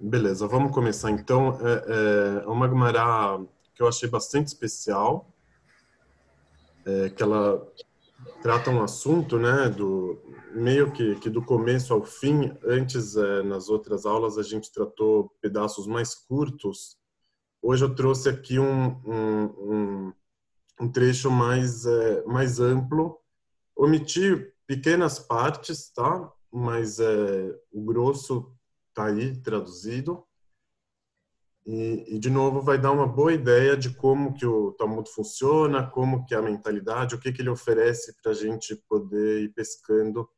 Beleza, vamos começar então. É, é uma Gemara que eu achei bastante especial, é, que ela trata um assunto, né, do meio que, que do começo ao fim. Antes, é, nas outras aulas, a gente tratou pedaços mais curtos. Hoje eu trouxe aqui um, um, um, um trecho mais, é, mais amplo. Omiti pequenas partes, tá? Mas é, o grosso tá aí traduzido. E, e, de novo vai dar uma boa ideia de como que o Talmud funciona, como que é a mentalidade, o que que ele oferece para a gente poder ir pescando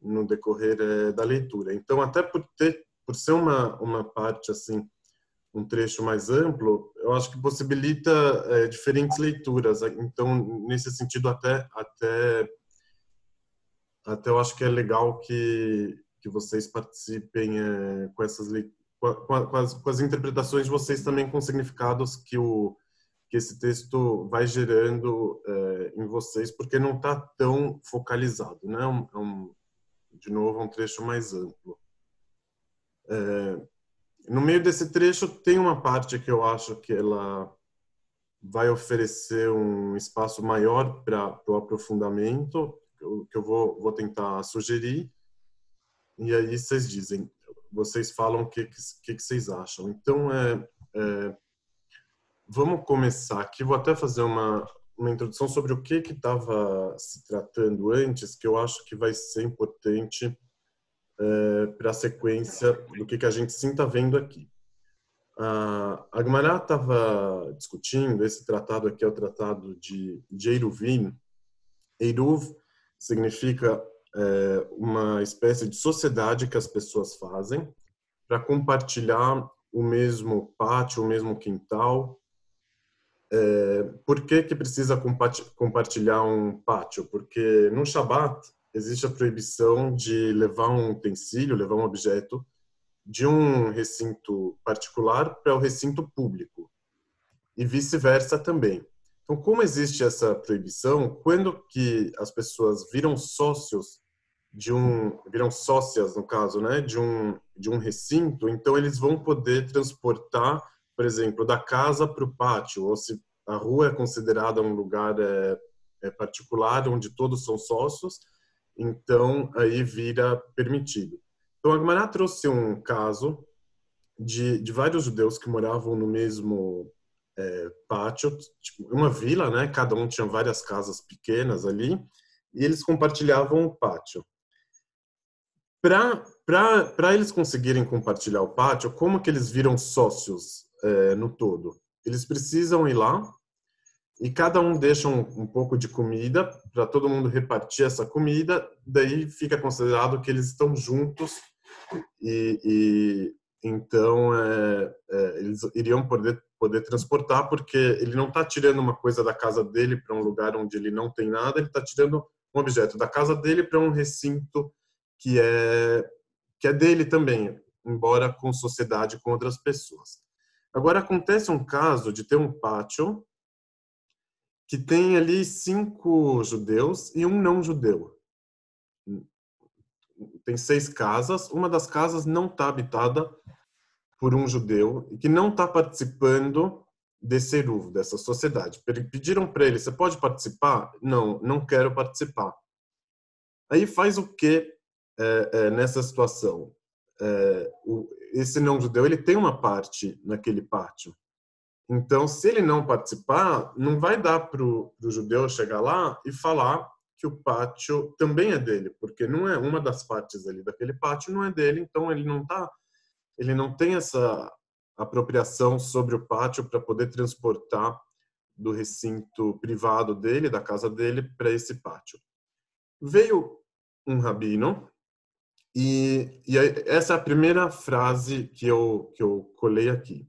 no decorrer é, da leitura. Então, até por ter, por ser uma uma parte assim, um trecho mais amplo, eu acho que possibilita é, diferentes leituras. Então, nesse sentido, até até até eu acho que é legal que que vocês participem é, com essas leituras com, as, com as interpretações de vocês também com significados que o que esse texto vai gerando é, em vocês, porque não está tão focalizado, né? Um, é um, de novo, é um trecho mais amplo. É, no meio desse trecho tem uma parte que eu acho que ela vai oferecer um espaço maior para o aprofundamento, que eu vou, vou tentar sugerir. E aí vocês dizem, vocês falam o que, que, que vocês acham. Então, é, é, vamos começar aqui. Vou até fazer uma, uma introdução sobre o que estava se tratando antes, que eu acho que vai ser importante é, para a sequência do que, que a gente sim está vendo aqui. A Agmará estava discutindo, esse tratado aqui é o tratado de, de Eiruvin. Eiruv significa é, uma espécie de sociedade que as pessoas fazem para compartilhar o mesmo pátio, o mesmo quintal. É, por que, que precisa compartilhar um pátio? Porque no Shabat existe a proibição de levar um utensílio, levar um objeto de um recinto particular para o recinto público e vice-versa também. Então, como existe essa proibição, quando que as pessoas viram sócios de um, viram sócias no caso, né, de um de um recinto, então eles vão poder transportar, por exemplo, da casa para o pátio, ou se a rua é considerada um lugar é, é particular onde todos são sócios, então aí vira permitido. Então a Gemara trouxe um caso de, de vários judeus que moravam no mesmo é, pátio, tipo, uma vila, né? Cada um tinha várias casas pequenas ali e eles compartilhavam o pátio. Para eles conseguirem compartilhar o pátio, como que eles viram sócios é, no todo? Eles precisam ir lá e cada um deixa um, um pouco de comida para todo mundo repartir essa comida, daí fica considerado que eles estão juntos e, e então é, é, eles iriam poder poder transportar, porque ele não está tirando uma coisa da casa dele para um lugar onde ele não tem nada, ele está tirando um objeto da casa dele para um recinto que é que é dele também, embora com sociedade com outras pessoas. Agora acontece um caso de ter um pátio que tem ali cinco judeus e um não judeu. Tem seis casas, uma das casas não está habitada por um judeu e que não está participando desse eruv, dessa sociedade. Pediram para ele, você pode participar? Não, não quero participar. Aí faz o é, nessa situação? O, esse não judeu ele tem uma parte naquele pátio. Então, se ele não participar, não vai dar para o judeu chegar lá e falar que o pátio também é dele, porque não é uma das partes ali daquele pátio não é dele, então ele não está ele não tem essa apropriação sobre o pátio para poder transportar do recinto privado dele, da casa dele, para esse pátio. Veio um rabino e, e, essa é a primeira frase que eu que eu colei aqui.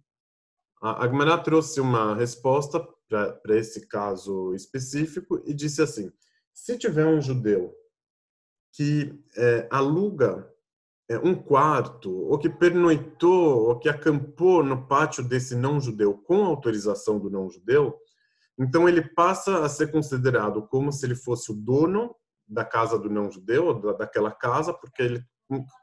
A Agmará trouxe uma resposta para esse caso específico e disse assim: se tiver um judeu que é, aluga é, um quarto, ou que pernoitou, ou que acampou no pátio desse não-judeu com autorização do não-judeu, então ele passa a ser considerado como se ele fosse o dono da casa do não-judeu, daquela casa, porque ele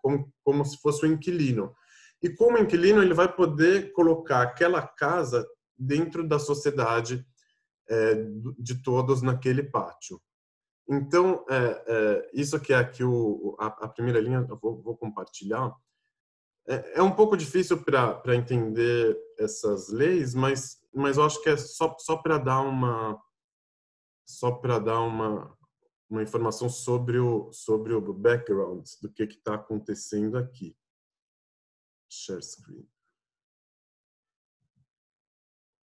como, como se fosse o inquilino. E como inquilino, ele vai poder colocar aquela casa dentro da sociedade é, de todos naquele pátio. Então, é, é, isso que é aqui o, a, a primeira linha, eu vou, vou compartilhar. É, é, um pouco difícil para entender essas leis, mas, mas eu acho que é só, só para dar uma só para dar uma, uma informação sobre o, sobre o background do que está acontecendo aqui. Share screen.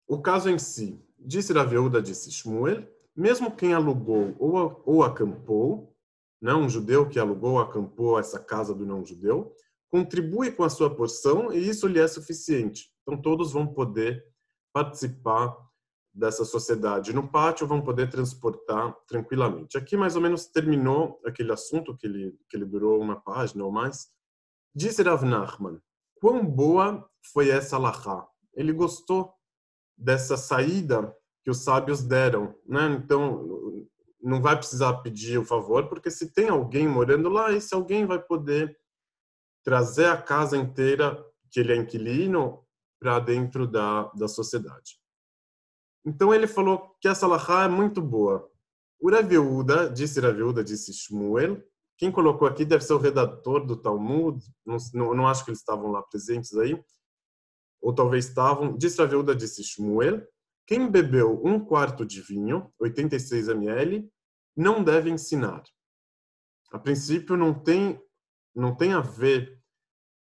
O caso em si, disse a viúva, disse Shmuel, mesmo quem alugou ou, ou acampou, não né, um judeu que alugou ou acampou essa casa do não-judeu, contribui com a sua porção e isso lhe é suficiente. Então todos vão poder participar dessa sociedade no pátio, vão poder transportar tranquilamente. Aqui mais ou menos terminou aquele assunto que ele que ele durou uma página ou mais. Disse Rav Nachman, quão boa foi essa lahá. Ele gostou dessa saída que os sábios deram, né? Então não vai precisar pedir o favor, porque se tem alguém morando lá, esse alguém vai poder trazer a casa inteira que ele é inquilino para dentro da, da sociedade. Então ele falou que essa lahá é muito boa. O Raviuda, disse Raviuda, disse Shmuel, quem colocou aqui deve ser o redator do Talmud, não, não, não acho que eles estavam lá presentes aí, ou talvez estavam. Disse Raviuda, disse Shmuel, quem bebeu um quarto de vinho, 86 ml, não deve ensinar. A princípio não tem não tem a ver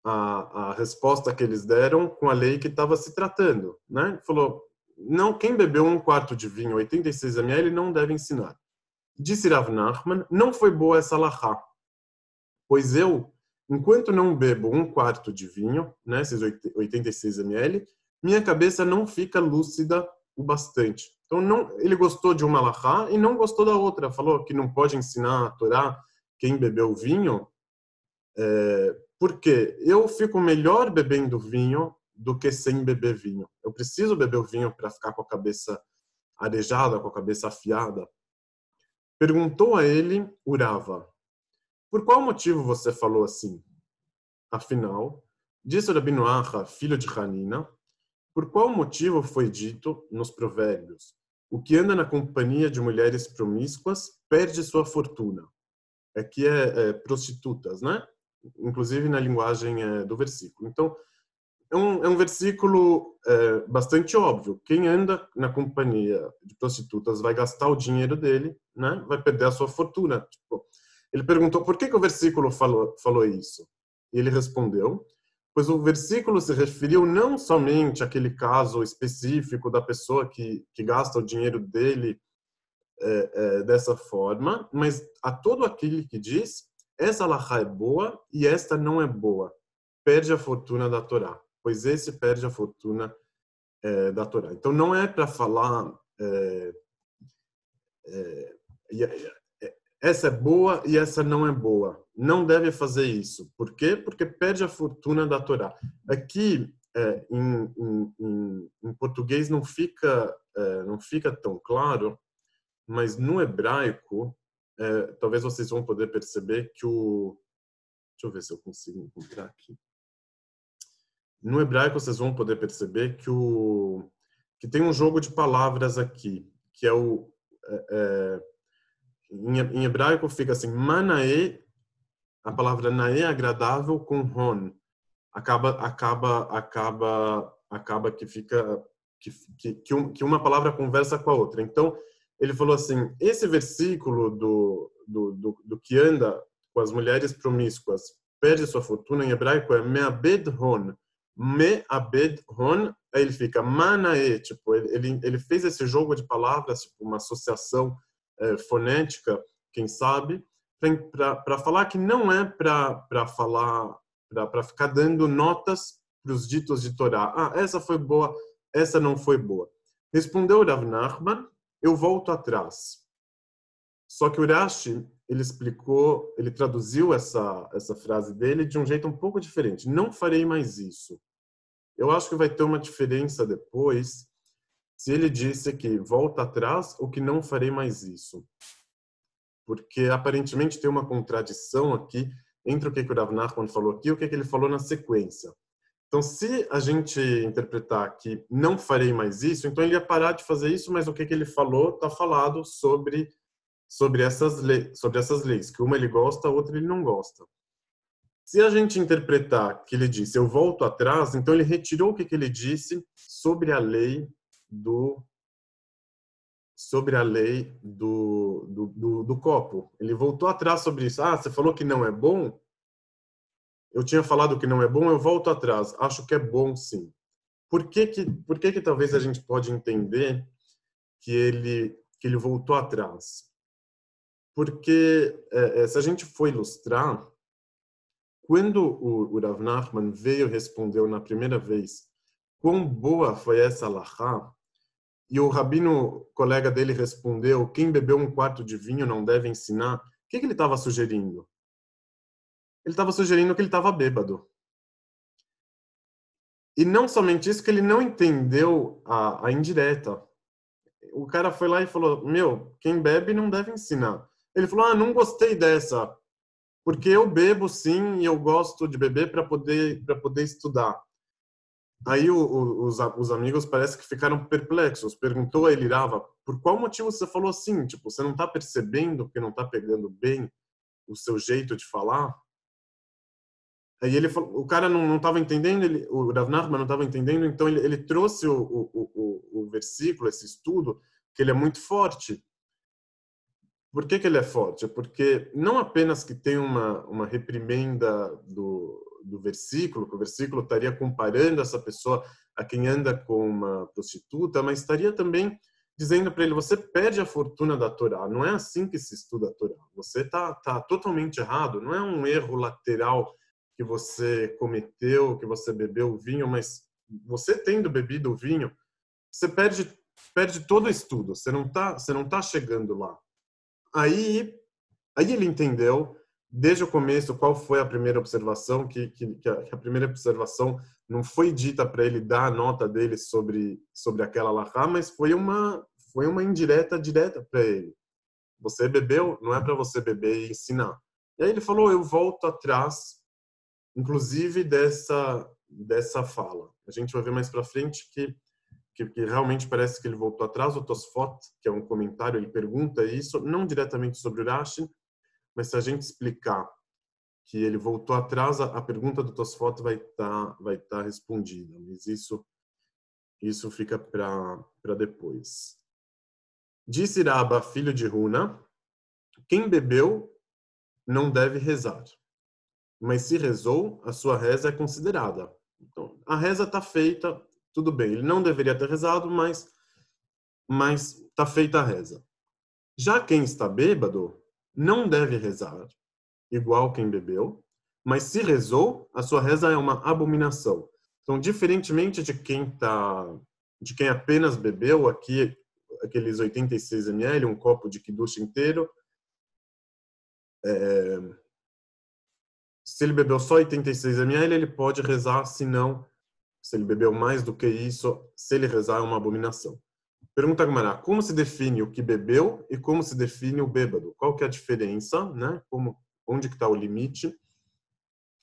a, a resposta que eles deram com a lei que estava se tratando, né? Falou, não, quem bebeu um quarto de vinho, 86 ml, não deve ensinar. Disse Rav Nachman, não foi boa essa lahá, pois eu, enquanto não bebo um quarto de vinho, né, esses 86 ml, minha cabeça não fica lúcida o bastante. Então, não, ele gostou de uma lahá e não gostou da outra. Falou que não pode ensinar a Torá quem bebeu vinho, é, porque eu fico melhor bebendo vinho do que sem beber vinho. Eu preciso beber o vinho para ficar com a cabeça arejada, com a cabeça afiada. Perguntou a ele Urava, por qual motivo você falou assim? Afinal, disse Rabino Acha, filho de Hanina, por qual motivo foi dito nos provérbios, o que anda na companhia de mulheres promíscuas perde sua fortuna. Aqui é, é prostitutas, né? Inclusive na linguagem é, do versículo. Então, é um, é um versículo é, bastante óbvio. Quem anda na companhia de prostitutas vai gastar o dinheiro dele, né? Vai perder a sua fortuna. Tipo, ele perguntou por que, que o versículo falou, falou isso. E ele respondeu, pois o versículo se referiu não somente àquele caso específico da pessoa que, que gasta o dinheiro dele é, é, dessa forma, mas a todo aquele que diz essa lahá é boa e esta não é boa, perde a fortuna da Torá pois esse perde a fortuna é, da Torá. Então não é para falar é, é, essa é boa e essa não é boa. Não deve fazer isso. Por quê? Porque perde a fortuna da Torá. Aqui é, em, em, em, português não fica é, não fica tão claro, mas no hebraico é, talvez vocês vão poder perceber que o deixa eu ver se eu consigo encontrar aqui no hebraico vocês vão poder perceber que o que tem um jogo de palavras aqui, que é o é, é em, hebraico fica assim manae, a palavra nae é agradável com ron, acaba acaba acaba acaba que fica que, que, que, um, que uma palavra conversa com a outra. Então ele falou assim, esse versículo do, do, do, do que anda com as mulheres promíscuas perde sua fortuna em hebraico é meabed ron me abed hon, aí ele fica manae, tipo, ele, ele fez esse jogo de palavras, tipo, uma associação é, fonética, quem sabe, para falar que não é para falar, para ficar dando notas para os ditos de Torá. Ah, essa foi boa, essa não foi boa. Respondeu Rav Nachman, eu volto atrás. Só que o Rashi, ele explicou, ele traduziu essa, essa frase dele de um jeito um pouco diferente. Não farei mais isso. Eu acho que vai ter uma diferença depois se ele disse que volta atrás ou que não farei mais isso. Porque aparentemente tem uma contradição aqui entre o que o Rav Nachman falou aqui e o que ele falou na sequência. Então, se a gente interpretar que não farei mais isso, então ele ia parar de fazer isso, mas o que, que ele falou está falado sobre sobre essas sobre essas leis, que uma ele gosta, a outra ele não gosta. Se a gente interpretar que ele disse eu volto atrás, então ele retirou o que, que ele disse sobre a lei do sobre a lei do, do, do, do copo. Ele voltou atrás sobre isso. Ah, você falou que não é bom? Eu tinha falado que não é bom, eu volto atrás. Acho que é bom, sim. Por que que, por que, que talvez a gente pode entender que ele, que ele voltou atrás? Porque é, é se a gente for ilustrar, quando o, Rav Nachman veio respondeu na primeira vez quão boa foi essa alahá, e o rabino colega dele respondeu: quem bebeu um quarto de vinho não deve ensinar. O que, que ele estava sugerindo? Ele estava sugerindo que ele estava bêbado. E não somente isso, que ele não entendeu a, a indireta. O cara foi lá e falou: Meu, quem bebe não deve ensinar. Ele falou: Ah, não gostei dessa, porque eu bebo sim e eu gosto de beber para poder para poder estudar. Aí o, o, os, os amigos parece que ficaram perplexos. Perguntou a ele, Rava, por qual motivo você falou assim? Tipo, você não está percebendo que não está pegando bem o seu jeito de falar? Aí ele falou, o cara não estava entendendo, ele, o Rav não estava entendendo, então ele, ele trouxe o, o, versículo, esse estudo, que ele é muito forte. Por que, que ele é forte? Porque não apenas que tem uma, uma reprimenda do, do versículo, que o versículo estaria comparando essa pessoa a quem anda com uma prostituta, mas estaria também dizendo para ele: você perde a fortuna da Torá. Não é assim que se estuda a Torá. Você está tá totalmente errado. Não é um erro lateral que você cometeu, que você bebeu vinho, mas você tendo bebido o vinho, você perde perde todo o estudo. Você não tá você não tá chegando lá. Aí aí ele entendeu desde o começo qual foi a primeira observação que, que, que, a, primeira observação não foi dita para ele dar a nota dele sobre sobre aquela lahá, mas foi uma foi uma indireta direta para ele. Você bebeu, não é para você beber e ensinar. E aí ele falou, eu volto atrás, inclusive dessa dessa fala. A gente vai ver mais para frente que, que, que realmente parece que ele voltou atrás. O Tosfot, que é um comentário, ele pergunta isso não diretamente sobre o Rashi, mas se a gente explicar que ele voltou atrás, a pergunta do Tosfot vai estar tá, vai tá respondida, mas isso isso fica para depois. Disse Raba, filho de Runa, quem bebeu não deve rezar, mas se rezou, a sua reza é considerada. Então, a reza está feita, tudo bem. Ele não deveria ter rezado, mas mas está feita a reza. Já quem está bêbado não deve rezar, igual quem bebeu, mas se rezou, a sua reza é uma abominação. Então, diferentemente de quem tá, de quem apenas bebeu aqui aqueles 86 ml, um copo de kiddush inteiro, é, se ele bebeu só 86 ml, ele pode rezar, se não, se ele bebeu mais do que isso, se ele rezar é uma abominação. Pergunta Gamara, como se define o que bebeu e como se define o bêbado? Qual que é a diferença, né? Como, onde que está o limite?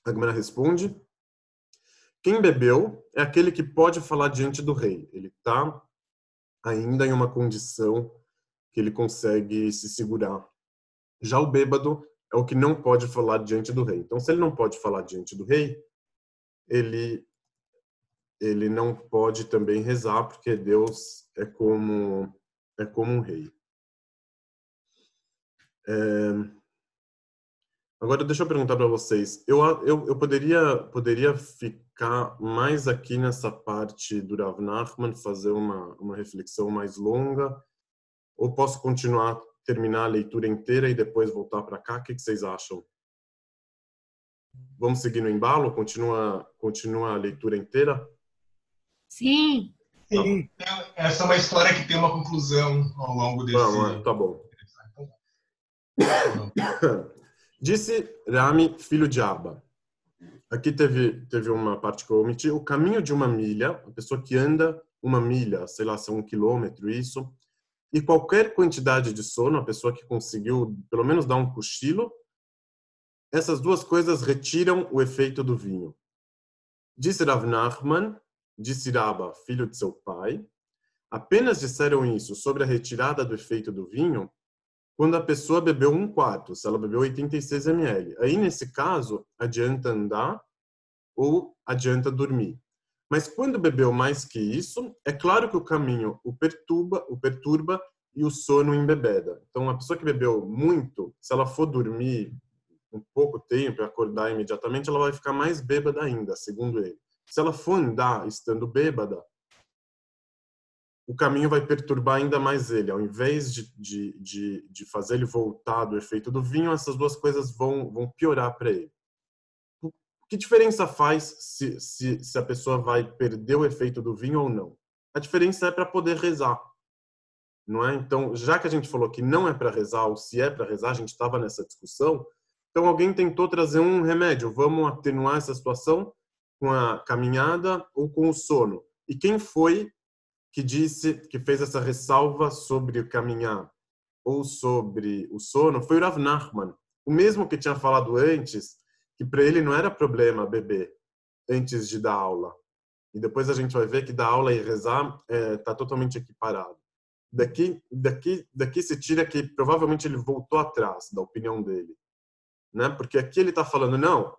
A Gamara responde, quem bebeu é aquele que pode falar diante do rei. Ele está ainda em uma condição que ele consegue se segurar. Já o bêbado é o que não pode falar diante do rei. Então, se ele não pode falar diante do rei, ele ele não pode também rezar porque Deus é como é como um rei. É... Agora deixa eu perguntar para vocês. Eu, eu, eu poderia poderia ficar mais aqui nessa parte do Rav Nachman, fazer uma uma reflexão mais longa, ou posso continuar terminar a leitura inteira e depois voltar para cá? O que, que vocês acham? Vamos seguir no embalo? Continua continua a leitura inteira? Sim. Sim. Essa é uma história que tem uma conclusão ao longo desse. Não, tá bom. Disse Rami, filho de Abba. Aqui teve, teve uma parte que eu omiti. O caminho de uma milha, a pessoa que anda uma milha, sei lá, são um quilômetro, isso. E qualquer quantidade de sono, a pessoa que conseguiu pelo menos dar um cochilo, essas duas coisas retiram o efeito do vinho. Disse Rav Nachman, disse Rabba, filho de seu pai, apenas disseram isso sobre a retirada do efeito do vinho quando a pessoa bebeu um quarto, se ela bebeu 86 ml. Aí, nesse caso, adianta andar ou adianta dormir. Mas quando bebeu mais que isso, é claro que o caminho o perturba, o perturba e o sono embebeda. Então, a pessoa que bebeu muito, se ela for dormir um pouco tempo e acordar imediatamente, ela vai ficar mais bêbada ainda, segundo ele. Se ela for andar estando bêbada, o caminho vai perturbar ainda mais ele. Ao invés de, de, de, de fazer ele voltar do efeito do vinho, essas duas coisas vão, vão piorar para ele. Que diferença faz se, se, se a pessoa vai perder o efeito do vinho ou não? A diferença é para poder rezar. Não é? Então, já que a gente falou que não é para rezar ou se é para rezar, a gente estava nessa discussão. Então, alguém tentou trazer um remédio. Vamos atenuar essa situação com a caminhada ou com o sono. E quem foi que disse, que fez essa ressalva sobre o caminhar ou sobre o sono foi o Rav Nachman, o mesmo que tinha falado antes, que para ele não era problema beber antes de dar aula. E depois a gente vai ver que dar aula e rezar está é, tá totalmente equiparado. Daqui, daqui, daqui se tira que provavelmente ele voltou atrás da opinião dele, né? Porque aqui ele está falando não,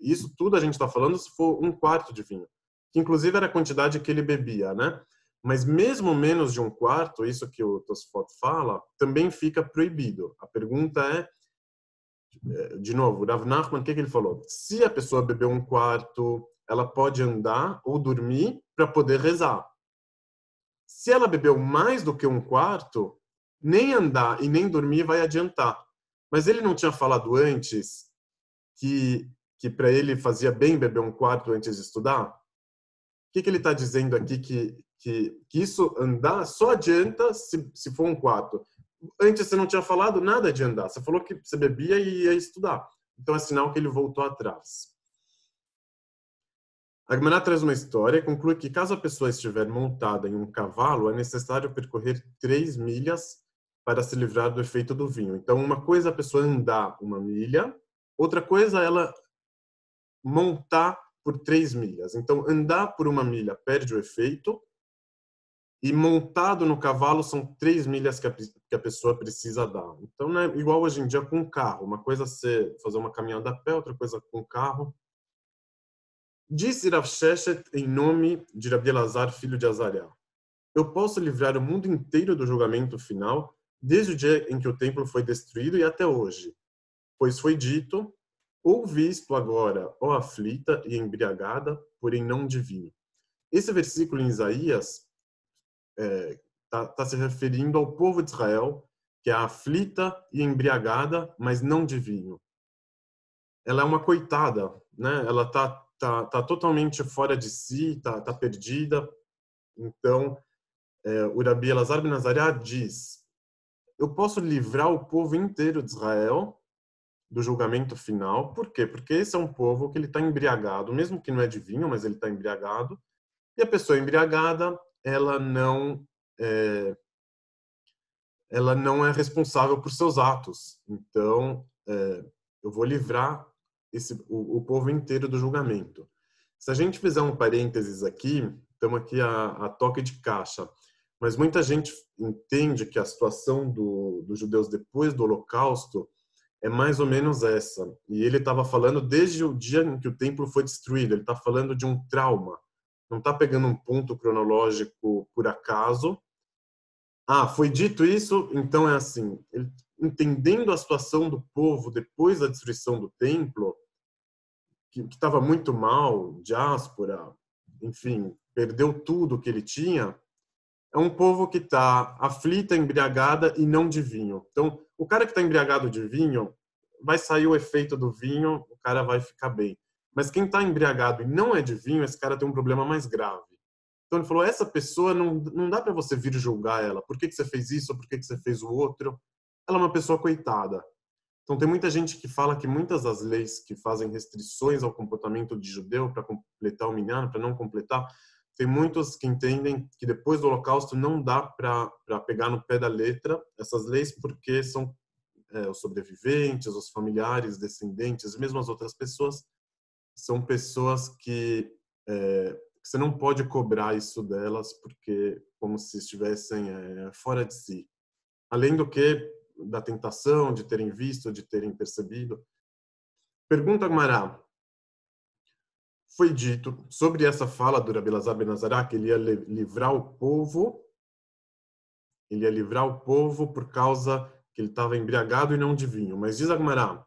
isso tudo a gente está falando se for um quarto de vinho, que inclusive era a quantidade que ele bebia, né? Mas mesmo menos de um quarto, isso que o Tosfot fala, também fica proibido. A pergunta é, é de novo, Rav Nachman, o que, que ele falou? Se a pessoa beber um quarto, ela pode andar ou dormir para poder rezar. Se ela bebeu mais do que um quarto, nem andar e nem dormir vai adiantar. Mas ele não tinha falado antes que, que para ele fazia bem beber um quarto antes de estudar? O que, que ele está dizendo aqui que, que, que isso andar só adianta se, se for um quarto. Antes você não tinha falado nada de andar, você falou que você bebia e ia estudar. Então é sinal que ele voltou atrás. A Gemara traz uma história e conclui que caso a pessoa estiver montada em um cavalo, é necessário percorrer três milhas para se livrar do efeito do vinho. Então, uma coisa é a pessoa andar uma milha, outra coisa é ela montar por três milhas. Então, andar por uma milha perde o efeito, e montado no cavalo são três milhas que a, que a pessoa precisa dar. Então, não é igual hoje em dia com carro. Uma coisa é fazer uma caminhada a pé, outra coisa com carro. Disse Rav Sheshet em nome de Rabi Elazar, filho de Azariah. Eu posso livrar o mundo inteiro do julgamento final, desde o dia em que o templo foi destruído e até hoje. Pois foi dito, ou visto agora, ó aflita e embriagada, porém não divino. Esse versículo em Isaías está é, tá, tá se referindo ao povo de Israel, que é aflita e embriagada, mas não de vinho. Ela é uma coitada, né? Ela tá, tá, tá totalmente fora de si, tá, tá perdida. Então, é, o Rabi Elazar ben diz: Eu posso livrar o povo inteiro de Israel do julgamento final. Por quê? Porque esse é um povo que ele está embriagado, mesmo que não é de vinho, mas ele está embriagado. E a pessoa embriagada, ela não é, ela não é responsável por seus atos. Então, é, eu vou livrar esse, o, o, povo inteiro do julgamento. Se a gente fizer um parênteses aqui, estamos aqui a, a toque de caixa, mas muita gente entende que a situação do, dos judeus depois do Holocausto é mais ou menos essa. E ele estava falando desde o dia em que o templo foi destruído, ele está falando de um trauma não está pegando um ponto cronológico por acaso. Ah, foi dito isso, então é assim. Ele, entendendo a situação do povo depois da destruição do templo, que estava muito mal, diáspora, enfim, perdeu tudo que ele tinha, é um povo que está aflita, embriagada e não de vinho. Então, o cara que está embriagado de vinho, vai sair o efeito do vinho, o cara vai ficar bem. Mas quem está embriagado e não é de vinho, esse cara tem um problema mais grave. Então ele falou: essa pessoa não, não dá para você vir julgar ela. Por que, que você fez isso? Por que, que você fez o outro? Ela é uma pessoa coitada. Então tem muita gente que fala que muitas das leis que fazem restrições ao comportamento de judeu para completar o minhano, para não completar, tem muitos que entendem que depois do Holocausto não dá para pegar no pé da letra essas leis porque são é, os sobreviventes, os familiares, descendentes, mesmo as outras pessoas são pessoas que é, você não pode cobrar isso delas porque como se estivessem é, fora de si. Além do que da tentação de terem visto, de terem percebido. Pergunta Mará. Foi dito sobre essa fala do Rabi Lazar Ben Azará que ele ia livrar o povo, ele ia livrar o povo por causa que ele estava embriagado e não de vinho. Mas diz Agmará,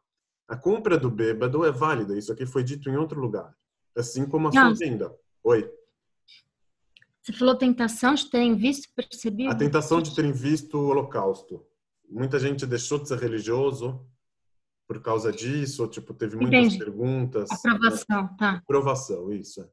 a compra do bêbado é válida. Isso aqui foi dito em outro lugar. Assim como a sua venda. Oi. Você falou tentação de terem visto, percebido? A tentação de terem visto o holocausto. Muita gente deixou de ser religioso por causa disso, ou, tipo, teve muitas Entendi. perguntas. Aprovação, tá. Aprovação, isso. É.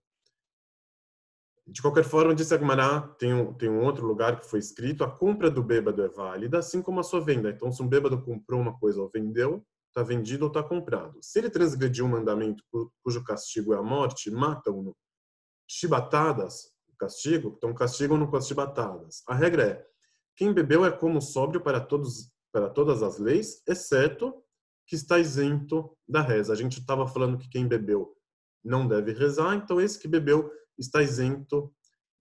De qualquer forma, disse Agmará, tem um, tem um outro lugar que foi escrito, a compra do bêbado é válida, assim como a sua venda. Então, se um bêbado comprou uma coisa ou vendeu, está vendido ou está comprado. Se ele transgrediu um mandamento cujo castigo é a morte, matam-no. Chibatadas, o castigo, então castigam-no com as chibatadas. A regra é, quem bebeu é como sóbrio para, todos, para todas as leis, exceto que está isento da reza. A gente estava falando que quem bebeu não deve rezar, então esse que bebeu está isento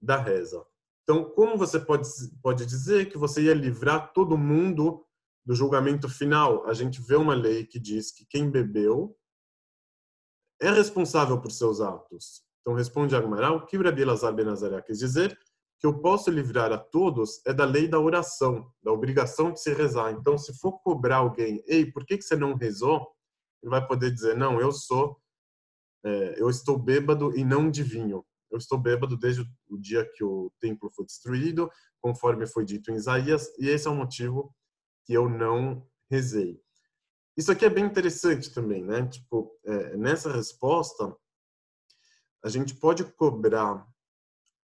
da reza. Então, como você pode, pode dizer que você ia livrar todo mundo do julgamento final, a gente vê uma lei que diz que quem bebeu é responsável por seus atos. Então responde Agmará, o que Rabi Elazar Benazará quis dizer que eu posso livrar a todos é da lei da oração, da obrigação de se rezar. Então, se for cobrar alguém, ei, por que, que você não rezou? Ele vai poder dizer, não, eu sou, é, eu estou bêbado e não de vinho. Eu estou bêbado desde o dia que o templo foi destruído, conforme foi dito em Isaías, e esse é o motivo que eu não rezei. Isso aqui é bem interessante também, né? Tipo, é, nessa resposta, a gente pode cobrar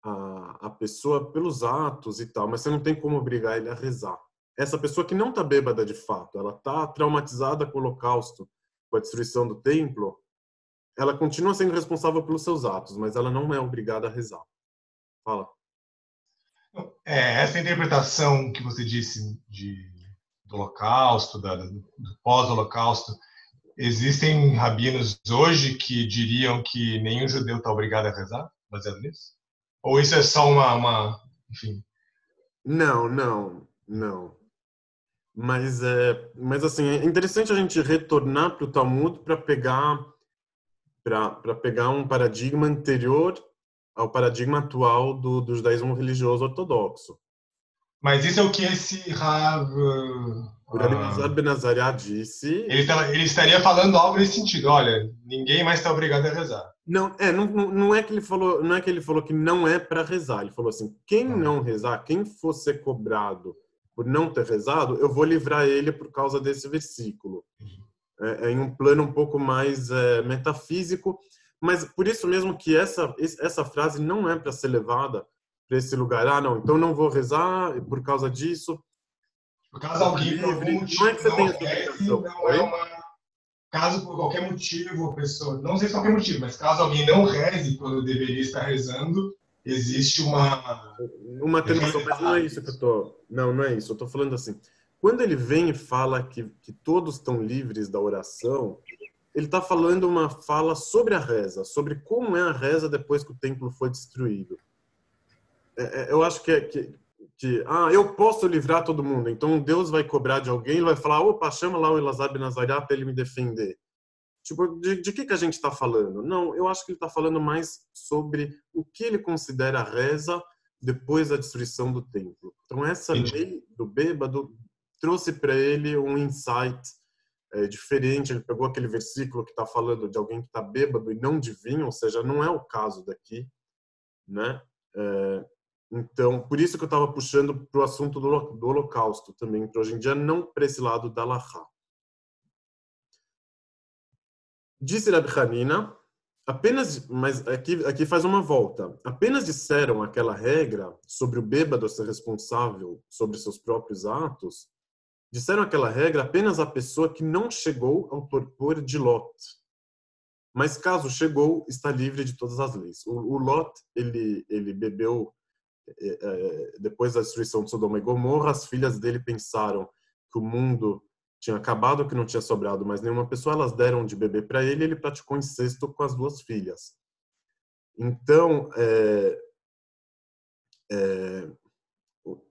a, a pessoa pelos atos e tal, mas você não tem como obrigar ele a rezar. Essa pessoa que não está bêbada de fato, ela está traumatizada com o holocausto, com a destruição do templo, ela continua sendo responsável pelos seus atos, mas ela não é obrigada a rezar. Fala. É, essa interpretação que você disse de do Holocausto, da, do pós-Holocausto, existem rabinos hoje que diriam que nenhum judeu está obrigado a rezar, baseado nisso? Ou isso é só uma, uma enfim? Não, não, não. Mas é, mas assim é interessante a gente retornar para o Talmud para pegar para pegar um paradigma anterior ao paradigma atual do, do judaísmo religioso ortodoxo. Mas isso é o que esse Rav. O Rabi Nazar Benazariá disse. Ele, tá, ele, estaria falando algo nesse sentido. Olha, ninguém mais está obrigado a rezar. Não, é, não, não é que ele falou, não é que ele falou que não é para rezar. Ele falou assim: quem ah. não rezar, quem for ser cobrado por não ter rezado, eu vou livrar ele por causa desse versículo. É, é em um plano um pouco mais é, metafísico, mas por isso mesmo que essa essa frase não é para ser levada para esse lugar. Ah, não, então não vou rezar por causa disso. Por causa alguém motivo, não é que você tem essa não é uma caso por qualquer motivo a pessoa, não sei se qualquer motivo, mas caso alguém não reze quando deveria estar rezando, existe uma uma atenuação, mas não é isso que eu tô, não, não é isso. Eu tô falando assim, quando ele vem e fala que, que todos estão livres da oração, ele está falando uma fala sobre a reza, sobre como é a reza depois que o templo foi destruído. É, é, eu acho que, é, que, que, ah, eu posso livrar todo mundo, então Deus vai cobrar de alguém, ele vai falar, opa, chama lá o Elazar Benazariá para ele me defender. Tipo, de, de que, que a gente está falando? Não, eu acho que ele está falando mais sobre o que ele considera reza depois da destruição do templo. Então, essa lei do bêbado trouxe para ele um insight é, diferente. Ele pegou aquele versículo que está falando de alguém que está bêbado e não de vinho, ou seja, não é o caso daqui, né? É, então, por isso que eu estava puxando para o assunto do, do Holocausto também, para hoje em dia não para esse lado da Lahá. Disse Rabi Hanina, apenas, mas aqui, aqui faz uma volta. Apenas disseram aquela regra sobre o bêbado ser responsável sobre seus próprios atos, disseram aquela regra apenas a pessoa que não chegou ao torpor de Lot. Mas caso chegou, está livre de todas as leis. O, o Lot, ele, ele bebeu depois da destruição de Sodoma e Gomorra, as filhas dele pensaram que o mundo tinha acabado, que não tinha sobrado mais nenhuma pessoa, elas deram de beber para ele ele praticou incesto com as duas filhas. Então, é, é,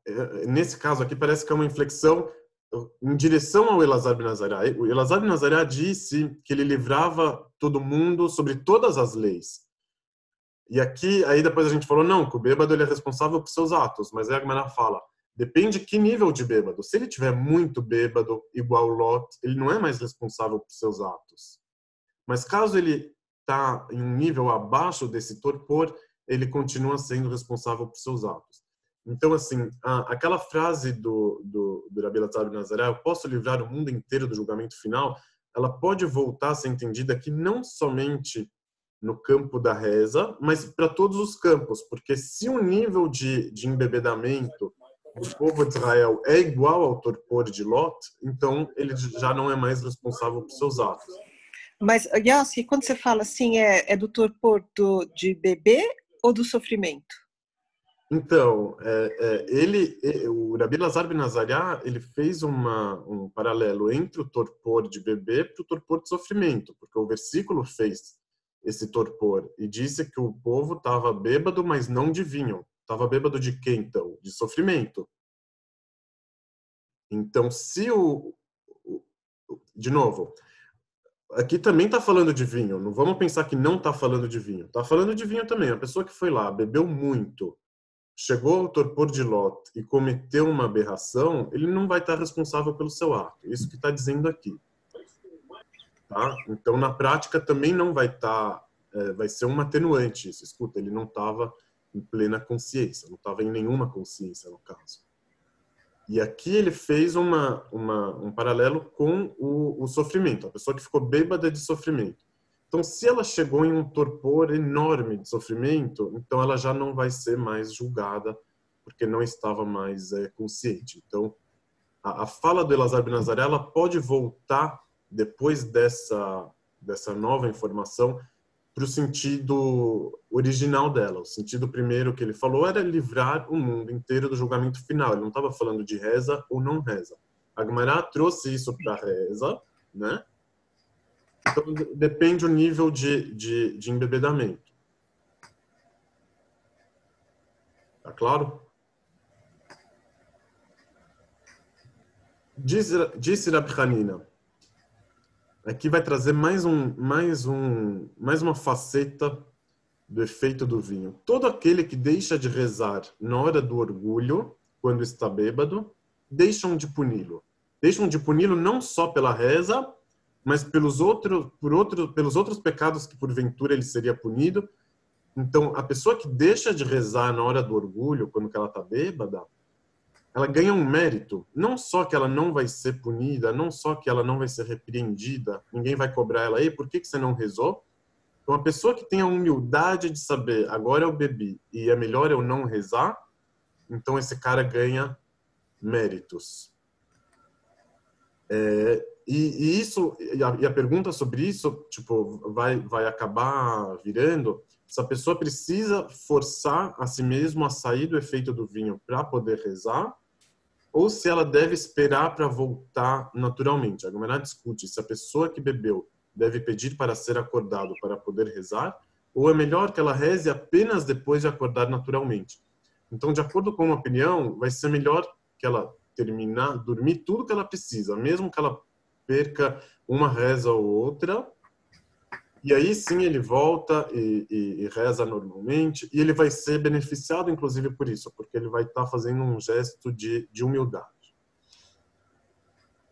é, nesse caso aqui, parece que é uma inflexão em direção ao Elazar bin Azariah. O Elazar bin Azariah disse que ele livrava todo mundo sobre todas as leis. E aqui, aí depois a gente falou, não, que o bêbado ele é responsável por seus atos, mas aí a Gemara fala, depende que nível de bêbado. Se ele tiver muito bêbado, igual Lot, ele não é mais responsável por seus atos. Mas caso ele está em um nível abaixo desse torpor, ele continua sendo responsável por seus atos. Então, assim, a, aquela frase do, do, do Rabi Lazar Nazaré, eu posso livrar o mundo inteiro do julgamento final, ela pode voltar a ser entendida aqui não somente no campo da reza, mas para todos os campos, porque se o nível de, de embebedamento do povo de Israel é igual ao torpor de Lot, então ele já não é mais responsável por seus atos. Mas, Yassi, quando você fala assim, é, é do torpor do, de bebê ou do sofrimento? Então, é, é, ele, o Rabi Lazar bin Azariah, ele fez uma, um paralelo entre o torpor de bebê e o torpor de sofrimento, porque o versículo fez esse torpor e disse que o povo estava bêbado, mas não de vinho. Estava bêbado de quê, então? De sofrimento. Então, se o. De novo, aqui também está falando de vinho. Não vamos pensar que não está falando de vinho. Está falando de vinho também. A pessoa que foi lá, bebeu muito, chegou ao torpor de Lot e cometeu uma aberração, ele não vai estar responsável pelo seu ato. Isso que está dizendo aqui. Tá? Então, na prática, também não vai estar, tá, é, vai ser um atenuante isso. Escuta, ele não estava em plena consciência, não estava em nenhuma consciência, no caso. E aqui ele fez uma, uma, um paralelo com o, o sofrimento, a pessoa que ficou bêbada de sofrimento. Então, se ela chegou em um torpor enorme de sofrimento, então ela já não vai ser mais julgada, porque não estava mais é, consciente. Então, a, a, fala do Elazar bin Nazaré, ela pode voltar depois dessa, dessa nova informação, para o sentido original dela. O sentido primeiro que ele falou era livrar o mundo inteiro do julgamento final. Ele não estava falando de reza ou não reza. A Gemara trouxe isso para reza, né? Então, depende do nível de, de, de embebedamento. Tá claro? Disse, disse Rabi Hanina, aqui vai trazer mais um, mais um, mais uma faceta do efeito do vinho. Todo aquele que deixa de rezar na hora do orgulho, quando está bêbado, deixam de puni-lo. Deixam de puni-lo não só pela reza, mas pelos outros, por outro, pelos outros pecados que porventura ele seria punido. Então, a pessoa que deixa de rezar na hora do orgulho, quando ela está bêbada, ela ganha um mérito. Não só que ela não vai ser punida, não só que ela não vai ser repreendida, ninguém vai cobrar ela aí, por que, que você não rezou? Então, a pessoa que tem a humildade de saber, agora eu bebi e é melhor eu não rezar, então esse cara ganha méritos. É, e, e, isso, e a, e a, pergunta sobre isso, tipo, vai, vai acabar virando se a pessoa precisa forçar a si mesmo a sair do efeito do vinho para poder rezar, ou se ela deve esperar para voltar naturalmente. A Gemara discute se a pessoa que bebeu deve pedir para ser acordado para poder rezar, ou é melhor que ela reze apenas depois de acordar naturalmente. Então, de acordo com uma opinião, vai ser melhor que ela terminar, dormir tudo que ela precisa, mesmo que ela perca uma reza ou outra, e aí sim ele volta e, e, e, reza normalmente, e ele vai ser beneficiado, inclusive, por isso, porque ele vai estar tá fazendo um gesto de, de humildade.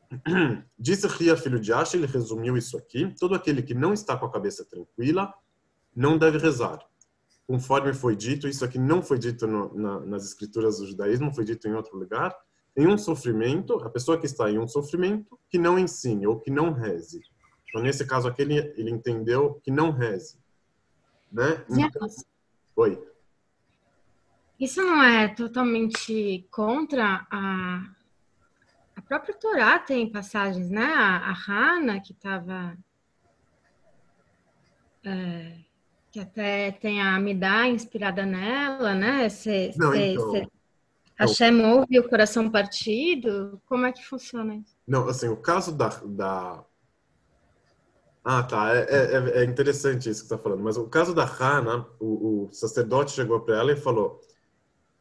Disse Ria, filho de Asha, ele resumiu isso aqui: todo aquele que não está com a cabeça tranquila não deve rezar. Conforme foi dito, isso aqui não foi dito no, na, nas escrituras do judaísmo, foi dito em outro lugar. Em um sofrimento, a pessoa que está em um sofrimento, que não ensine ou que não reze então, nesse caso aqui, ele, ele entendeu que não reze. Né? Então, oi. Isso não é totalmente contra a, a própria Torá tem passagens, né? A, a Hana, que estava. É, que até tem a Amidá inspirada nela, né? Cê, não, cê, então, cê, Hashem ouve o coração partido? Como é que funciona isso? Não, assim, o caso da, da Ah, tá. É, é, é interessante isso que você está falando. Mas o caso da Hannah, o, o sacerdote chegou para ela e falou: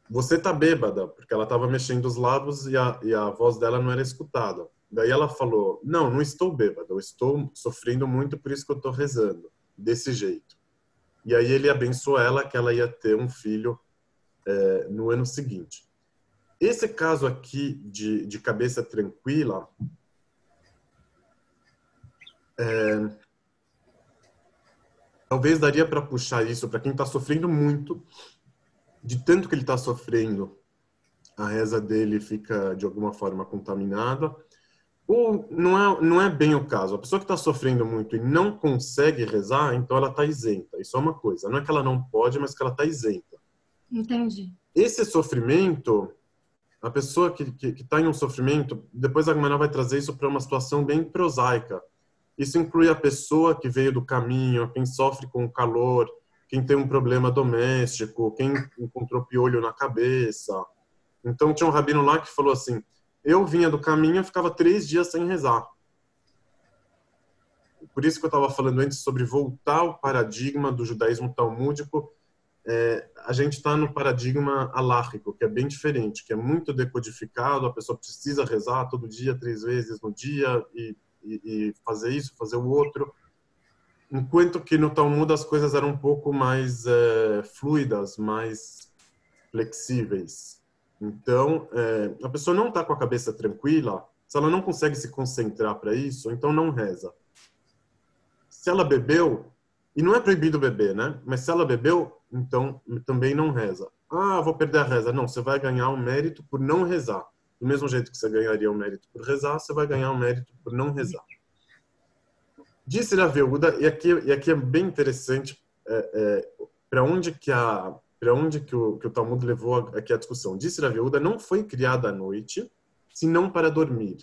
Você tá bêbada, porque ela estava mexendo os lábios e a, e a voz dela não era escutada. Daí ela falou: Não, não estou bêbada, eu estou sofrendo muito, por isso que eu estou rezando, desse jeito. E aí ele abençoou ela que ela ia ter um filho é, no ano seguinte. Esse caso aqui de, de cabeça tranquila é, talvez daria para puxar isso para quem está sofrendo muito, de tanto que ele está sofrendo, a reza dele fica de alguma forma contaminada. Ou não é, não é bem o caso. A pessoa que está sofrendo muito e não consegue rezar, então ela está isenta. Isso é uma coisa. Não é que ela não pode, mas que ela está isenta. Entendi. Esse sofrimento, a pessoa que está em um sofrimento, depois a Gemara vai trazer isso para uma situação bem prosaica. Isso inclui a pessoa que veio do caminho, quem sofre com o calor, quem tem um problema doméstico, quem encontrou piolho na cabeça. Então tinha um rabino lá que falou assim: eu vinha do caminho e ficava três dias sem rezar. Por isso que eu estava falando antes sobre voltar ao paradigma do judaísmo talmúdico. É, a gente está no paradigma alárrico, que é bem diferente, que é muito decodificado, a pessoa precisa rezar todo dia, três vezes no dia, e e, e fazer isso, fazer o outro. Enquanto que no Talmud as coisas eram um pouco mais é, fluidas, mais flexíveis. Então, é, a pessoa não está com a cabeça tranquila, se ela não consegue se concentrar para isso, então não reza. Se ela bebeu, e não é proibido beber, né? Mas se ela bebeu, então também não reza. Ah, vou perder a reza. Não, você vai ganhar um mérito por não rezar. Do mesmo jeito que você ganharia o um mérito por rezar, você vai ganhar o um mérito por não rezar. Disse a Veuda, e aqui, e aqui é bem interessante é, é, para onde que a para onde que o, que o Talmud levou aqui a discussão. Disse a Veuda, não foi criada à noite, senão para dormir.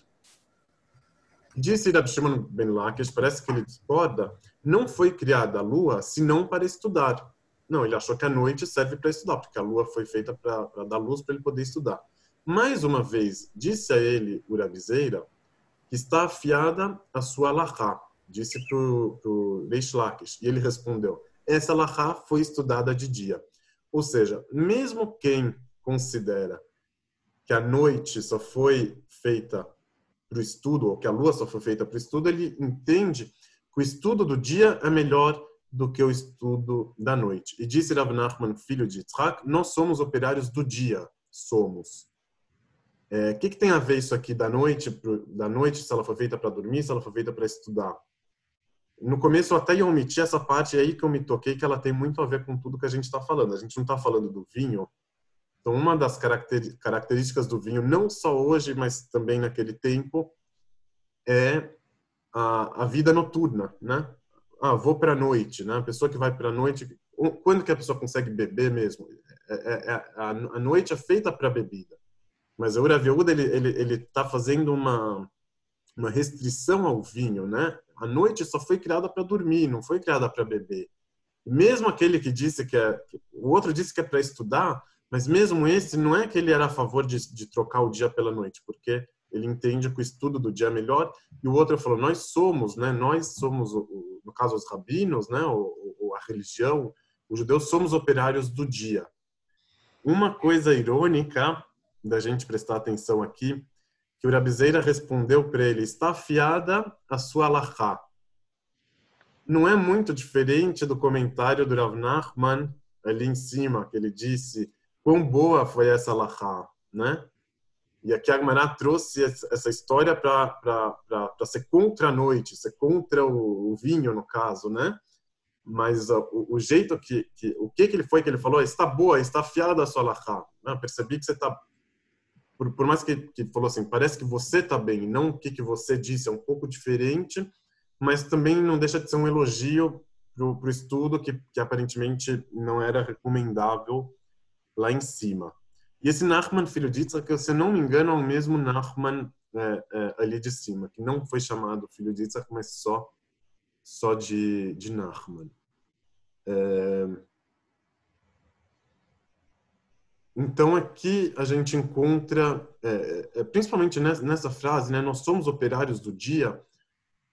Disse Rabi Shimon Ben Lakish, parece que ele discorda, não foi criada a lua senão para estudar. Não, ele achou que a noite serve para estudar, porque a lua foi feita para dar luz para ele poder estudar. Mais uma vez, disse a ele Urabizeira que está afiada a sua alahá. Disse para o Reish Lakish. E ele respondeu, essa alahá foi estudada de dia. Ou seja, mesmo quem considera que a noite só foi feita para o estudo, ou que a lua só foi feita para o estudo, ele entende que o estudo do dia é melhor do que o estudo da noite. E disse Rav Nachman, filho de Yitzhak, nós somos operários do dia, somos. O é, que, que tem a ver isso aqui da noite, pro, da noite, se ela foi feita para dormir, se ela foi feita para estudar? No começo eu até ia omitir essa parte aí que eu me toquei, que ela tem muito a ver com tudo que a gente está falando. A gente não está falando do vinho. Então, uma das características do vinho, não só hoje, mas também naquele tempo, é a, a vida noturna, né? Ah, vou para a noite, né? A pessoa que vai para a noite, quando que a pessoa consegue beber mesmo? É, é, é a, a noite é feita para bebida. Mas a Ura Viúda, ele ele ele está fazendo uma uma restrição ao vinho, né? A noite só foi criada para dormir, não foi criada para beber. Mesmo aquele que disse que é, o outro disse que é para estudar, mas mesmo esse não é que ele era a favor de, de trocar o dia pela noite, porque ele entende que o estudo do dia é melhor. E o outro falou: nós somos, né? Nós somos, no caso os rabinos, né? O, a religião, os judeus somos operários do dia. Uma coisa irônica da gente prestar atenção aqui, que o Rabizeira respondeu para ele, está afiada a sua alahá. Não é muito diferente do comentário do Rav Nachman ali em cima, que ele disse quão boa foi essa alahá, né? E aqui a Agmará trouxe essa história para ser contra a noite, ser contra o, o vinho, no caso, né? Mas o, o, jeito que, que, o que que ele foi que ele falou, está boa, está afiada a sua alahá. Né? Percebi que você está por, por mais que, que falou assim, parece que você está bem, não o que, que você disse, é um pouco diferente, mas também não deixa de ser um elogio para o estudo que, que aparentemente não era recomendável lá em cima. E esse Nachman, filho de Yitzhak, se eu não me engano, é o mesmo Nachman é, é, ali de cima, que não foi chamado filho de Yitzhak, mas só, só de, de Nachman. É, então aqui a gente encontra, é, é, principalmente nessa, frase, né, nós somos operários do dia,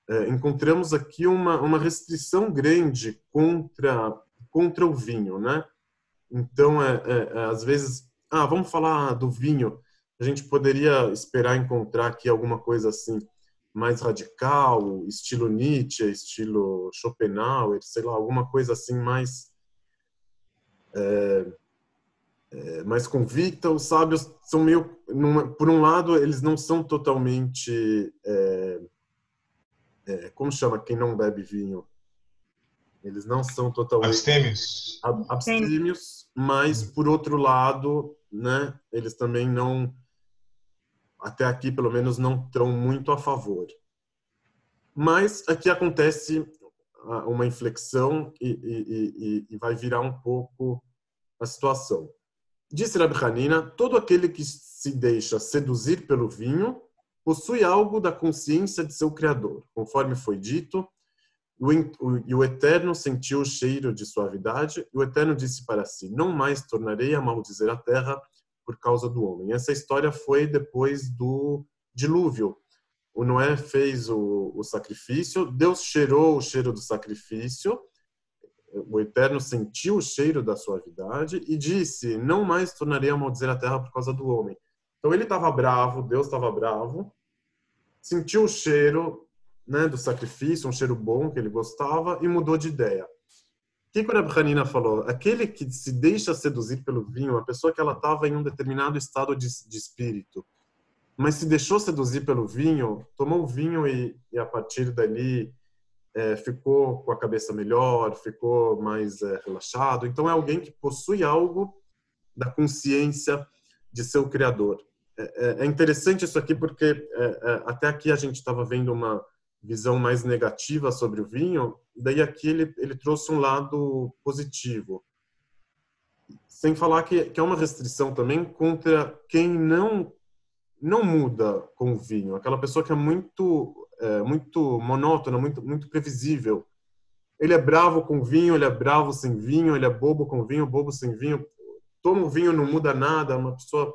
é, encontramos aqui uma, uma restrição grande contra, contra o vinho, né? Então, é, é, é, às vezes, ah, vamos falar do vinho. A gente poderia esperar encontrar aqui alguma coisa assim mais radical, estilo Nietzsche, estilo Schopenhauer, sei lá, alguma coisa assim mais é, é, mais convicta. Os sábios são meio, numa, por um lado, eles não são totalmente, é, é como chama quem não bebe vinho? Eles não são totalmente abstêmios, abstêmios, mas por outro lado, né, eles também não até aqui pelo menos não estão muito a favor. Mas aqui acontece uma inflexão e, e, e, e vai virar um pouco a situação. Disse Rabbi Hanina, todo aquele que se deixa seduzir pelo vinho possui algo da consciência de seu criador, conforme foi dito, e o Eterno sentiu o cheiro de suavidade, e o Eterno disse para si: Não mais tornarei a maldizer a terra por causa do homem. Essa história foi depois do dilúvio. O Noé fez o, o sacrifício, Deus cheirou o cheiro do sacrifício, o Eterno sentiu o cheiro da suavidade e disse: Não mais tornarei a maldizer a terra por causa do homem. Então ele estava bravo, Deus estava bravo, sentiu o cheiro né, do sacrifício, um cheiro bom que ele gostava e mudou de ideia. O que, o Hanina falou? Aquele que se deixa seduzir pelo vinho, a pessoa que ela estava em um determinado estado de, de, espírito, mas se deixou seduzir pelo vinho, tomou o vinho e, e a partir dali é, ficou com a cabeça melhor, ficou mais é, relaxado. Então é alguém que possui algo da consciência de seu criador. É, é, é interessante isso aqui porque é, é, até aqui a gente estava vendo uma visão mais negativa sobre o vinho, daí aqui ele, ele trouxe um lado positivo. Sem falar que, que é uma restrição também contra quem não não muda com o vinho, aquela pessoa que é muito é, muito monótona, muito muito previsível. Ele é bravo com vinho, ele é bravo sem vinho, ele é bobo com vinho, bobo sem vinho. Toma o vinho, não muda nada. Uma pessoa,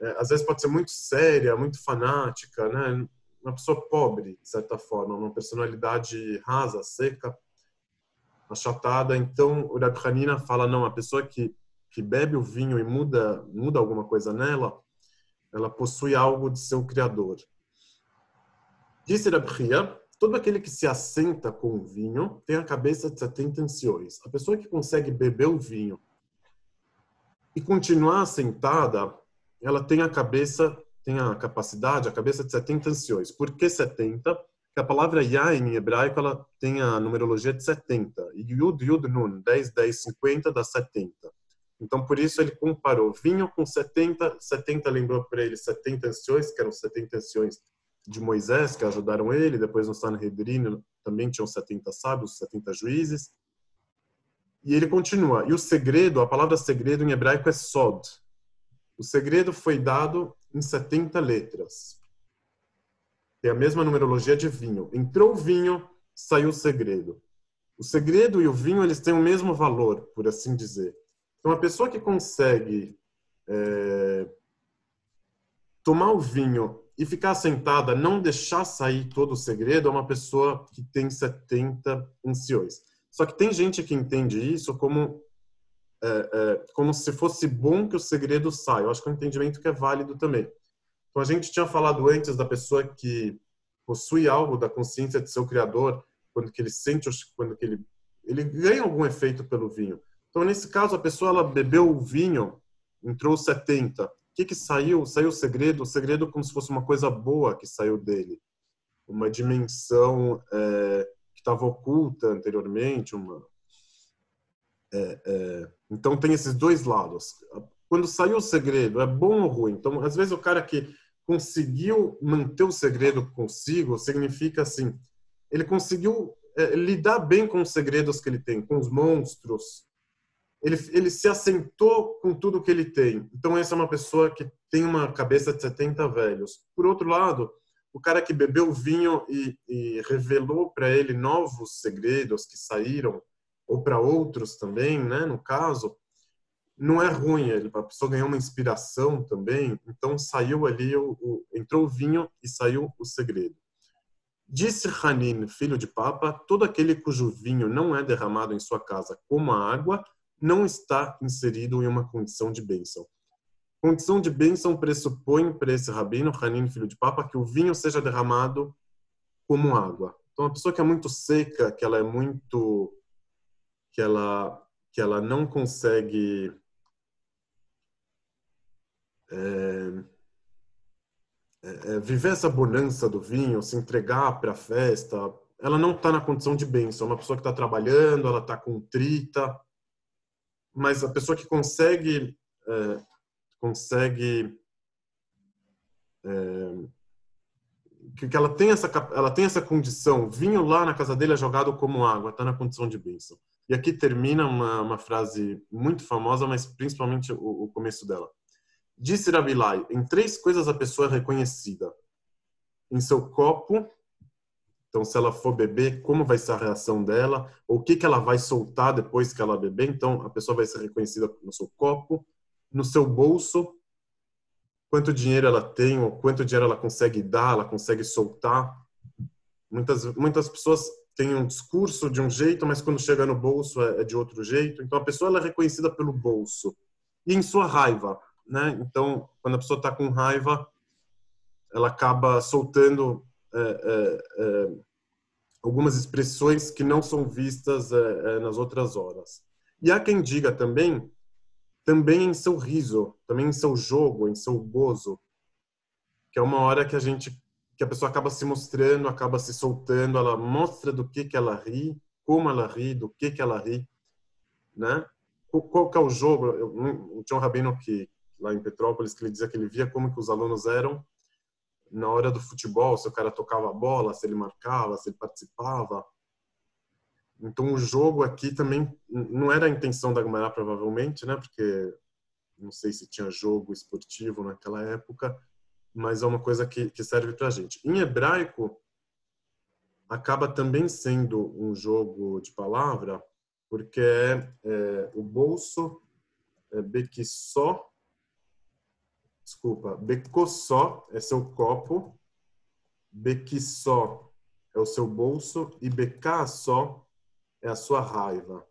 é, às vezes, pode ser muito séria, muito fanática, né? uma pessoa pobre, de certa forma, uma personalidade rasa, seca, achatada. Então, o Hanina fala, não, a pessoa que, que bebe o vinho e muda, muda alguma coisa nela, ela possui algo de seu criador. Disse Rab Hia, todo aquele que se assenta com o vinho tem a cabeça de 70 anciões. A pessoa que consegue beber o vinho e continuar sentada, ela tem a cabeça tem a capacidade, a cabeça de 70 anciões. Por que 70? Porque a palavra Yain em hebraico ela tem a numerologia de 70. Yud, Yud, Nun, 10, 10, 50 dá 70. Então, por isso ele comparou vinho com 70. 70 lembrou para ele 70 anciões, que eram 70 anciões de Moisés, que ajudaram ele. Depois no Sanhedrin também tinham 70 sábios, 70 juízes. E ele continua. E o segredo, a palavra segredo em hebraico é sod. O segredo foi dado em 70 letras. Tem a mesma numerologia de vinho. Entrou o vinho, saiu o segredo. O segredo e o vinho eles têm o mesmo valor, por assim dizer. Então, a pessoa que consegue é, tomar o vinho e ficar sentada, não deixar sair todo o segredo, é uma pessoa que tem 70 anciões. Só que tem gente que entende isso como é, é, como se fosse bom que o segredo saia. Eu acho que é um entendimento que é válido também. Então, a gente tinha falado antes da pessoa que possui algo da consciência de seu criador, quando que ele sente, quando que ele, ele ganha algum efeito pelo vinho. Então, nesse caso, a pessoa ela bebeu o vinho, entrou 70. Que, que saiu? Saiu o segredo, o segredo como se fosse uma coisa boa que saiu dele. Uma dimensão é, que estava oculta anteriormente, uma, é, é, então tem esses dois lados. Quando saiu o segredo, é bom ou ruim? Então, às vezes o cara que conseguiu manter o segredo consigo, significa assim, ele conseguiu é, lidar bem com os segredos que ele tem, com os monstros. Ele, ele se assentou com tudo que ele tem. Então, essa é uma pessoa que tem uma cabeça de 70 velhos. Por outro lado, o cara que bebeu vinho e, e revelou para ele novos segredos que saíram ou para outros também, né, no caso, não é ruim. Ele, a pessoa ganhou uma inspiração também, então saiu ali, o, o, entrou o vinho e saiu o segredo. Disse Hanin, filho de Papa, todo aquele cujo vinho não é derramado em sua casa como a água, não está inserido em uma condição de bênção. Condição de bênção pressupõe para esse rabino, Hanin, filho de Papa, que o vinho seja derramado como água. Então, a pessoa que é muito seca, que ela é muito. que ela, que ela não consegue. É, é, é, viver essa bonança do vinho, se entregar para a festa, ela não está na condição de bênção. É uma pessoa que está trabalhando, ela está contrita, mas a pessoa que consegue é, consegue é, que, ela tem essa ela tem essa condição. Vinho lá na casa dele é jogado como água, está na condição de bênção. E aqui termina uma, uma frase muito famosa, mas principalmente o, o começo dela. Disse Rabilai, em três coisas a pessoa é reconhecida. Em seu copo, então se ela for beber, como vai ser a reação dela, ou o que, que ela vai soltar depois que ela beber, então a pessoa vai ser reconhecida no seu copo, no seu bolso, quanto dinheiro ela tem, ou quanto dinheiro ela consegue dar, ela consegue soltar. Muitas, muitas pessoas têm um discurso de um jeito, mas quando chega no bolso é, é de outro jeito. Então a pessoa é reconhecida pelo bolso. E em sua raiva, né? Então, quando a pessoa está com raiva, ela acaba soltando é, é, é, algumas expressões que não são vistas nas outras horas. E há quem diga também, também em seu riso, também em seu jogo, em seu gozo, que é uma hora que a gente, que a pessoa acaba se mostrando, acaba se soltando, ela mostra do que que ela ri, como ela ri, do que que ela ri, né? Qual, que é o jogo? Eu, tinha um rabino que lá em Petrópolis, que ele dizia que ele via como que os alunos eram na hora do futebol, se o cara tocava a bola, se ele marcava, se ele participava. Então o jogo aqui também não era a intenção da Gumará provavelmente, né? Porque não sei se tinha jogo esportivo naquela época, mas é uma coisa que, que serve para a gente. Em hebraico acaba também sendo um jogo de palavra, porque é, é o bolso é bequissó desculpa, becossó é seu copo, bequissó é o seu bolso e becassó é a sua raiva.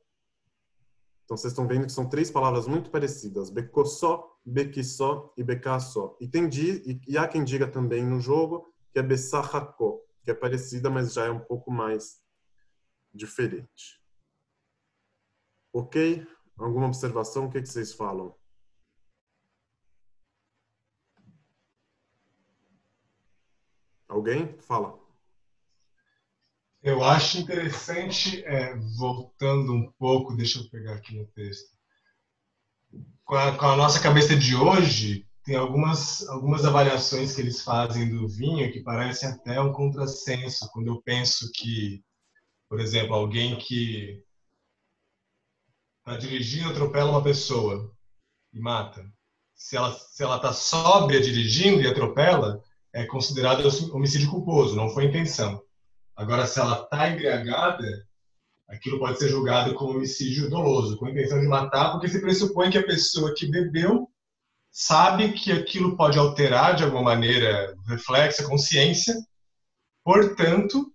Então vocês estão vendo que são três palavras muito parecidas: becossó, bequissó e becassó. E, e, e há quem diga também no jogo que é bessahakó, que é parecida, mas já é um pouco mais diferente. Ok? Alguma observação? O que, que vocês falam? Alguém? Fala. Eu acho interessante, é, voltando um pouco, deixa eu pegar aqui no texto. Com a, com a, nossa cabeça de hoje, tem algumas, algumas avaliações que eles fazem do vinho que parecem até um contrassenso. Quando eu penso que, por exemplo, alguém que está dirigindo atropela uma pessoa e mata. Se ela se ela está sóbria dirigindo e atropela, é considerado homicídio culposo, não foi intenção. Agora, se ela está embriagada, aquilo pode ser julgado como homicídio doloso, com intenção de matar, porque se pressupõe que a pessoa que bebeu sabe que aquilo pode alterar de alguma maneira o reflexo, a consciência, portanto,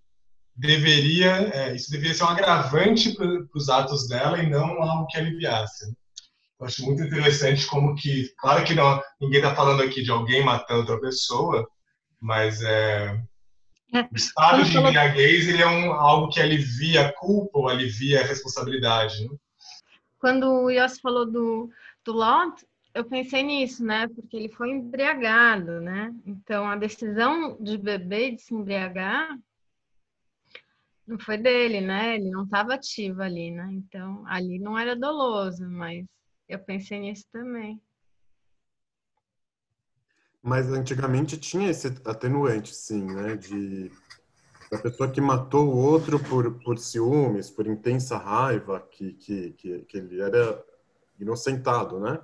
deveria é, isso deveria ser um agravante para os atos dela e não algo que aliviasse. Eu acho muito interessante como que, claro que não, ninguém está falando aqui de alguém matando outra pessoa, mas é, é. o estado de embriaguez ele é um, algo que alivia a culpa ou alivia a responsabilidade. Né? Quando o Yossi falou do, do Lot, eu pensei nisso, né? Porque ele foi embriagado, né? Então a decisão de beber de se embriagar não foi dele, né? Ele não estava ativo ali, né? Então ali não era doloso, mas eu pensei nisso também. Mas antigamente tinha esse atenuante, sim, né? De a pessoa que matou o outro por, por ciúmes, por intensa raiva, que, que, que, que ele era inocentado, né?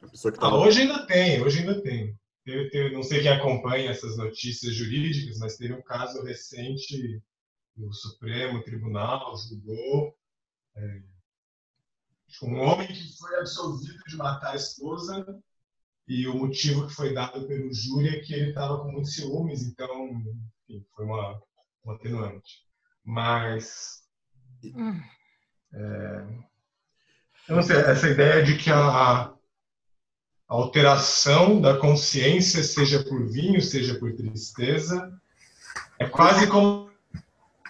A pessoa que tava... ah, hoje ainda tem, hoje ainda tem. Não sei quem acompanha essas notícias jurídicas, mas teve um caso recente no Supremo Tribunal, julgou é, um homem que foi absolvido de matar a esposa e o motivo que foi dado pelo júri é que ele estava com muitos ciúmes, então, enfim, foi uma, uma atenuante. Mas. Hum. É, eu não sei, essa ideia de que a, a alteração da consciência, seja por vinho, seja por tristeza, é quase como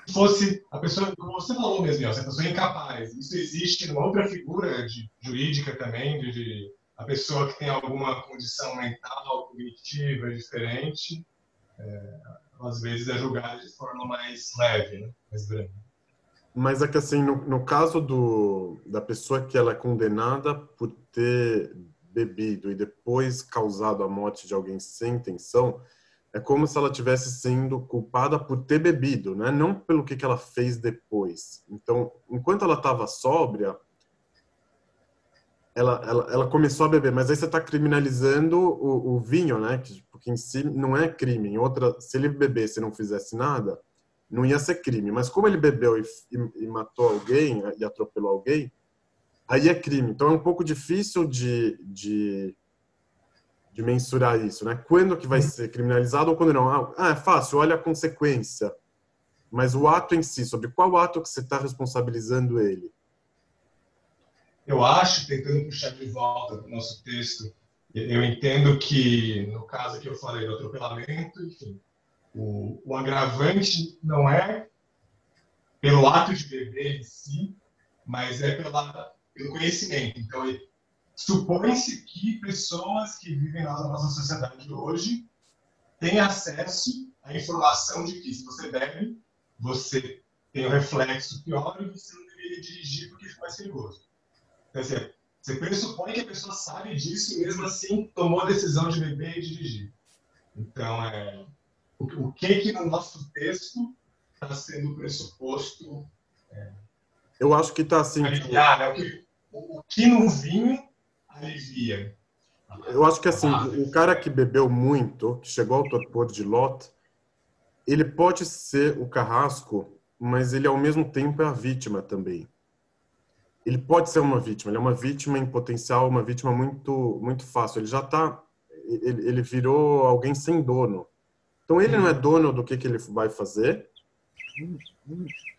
se fosse a pessoa, como você falou mesmo, a pessoa é incapaz. Isso existe numa outra figura de, jurídica também, de, de a pessoa que tem alguma condição mental, cognitiva diferente, é, às vezes é julgada de forma mais leve, né? mais grande. Mas é que assim, no, no caso do, da pessoa que ela é condenada por ter bebido e depois causado a morte de alguém sem intenção, é como se ela tivesse sendo culpada por ter bebido, né? Não pelo que, que ela fez depois. Então, enquanto ela estava sóbria, ela, ela, ela começou a beber, mas aí você está criminalizando o, o, vinho, né? Que, porque em si não é crime. Em outra, se ele bebesse e não fizesse nada, não ia ser crime. Mas como ele bebeu e, e, e matou alguém e atropelou alguém, aí é crime. Então é um pouco difícil de, de, de mensurar isso, né? Quando que vai ser criminalizado ou quando não? Ah, é fácil, olha a consequência. Mas o ato em si, sobre qual ato que você está responsabilizando ele? Eu acho, tentando puxar de volta o nosso texto, eu entendo que, no caso que eu falei do atropelamento, enfim, o, o agravante não é pelo ato de beber em si, mas é pela, pelo conhecimento. Então, supõe-se que pessoas que vivem na nossa sociedade hoje têm acesso à informação de que se você bebe, você tem um reflexo pior e você não deveria dirigir porque fica mais perigoso. Quer dizer, você pressupõe que a pessoa sabe disso e mesmo assim tomou a decisão de beber e dirigir. Então, é, o, o que que no nosso texto está sendo pressuposto? É, Eu acho que está assim. Aliviar, né? o, que, o, o que no vinho alivia. Eu acho que assim, o cara que bebeu muito, que chegou ao torpor de Lot, ele pode ser o carrasco, mas ele ao mesmo tempo é a vítima também ele pode ser uma vítima, ele é uma vítima em potencial, uma vítima muito muito fácil. Ele já está, ele, ele, virou alguém sem dono. Então ele não é dono do que, que ele vai fazer.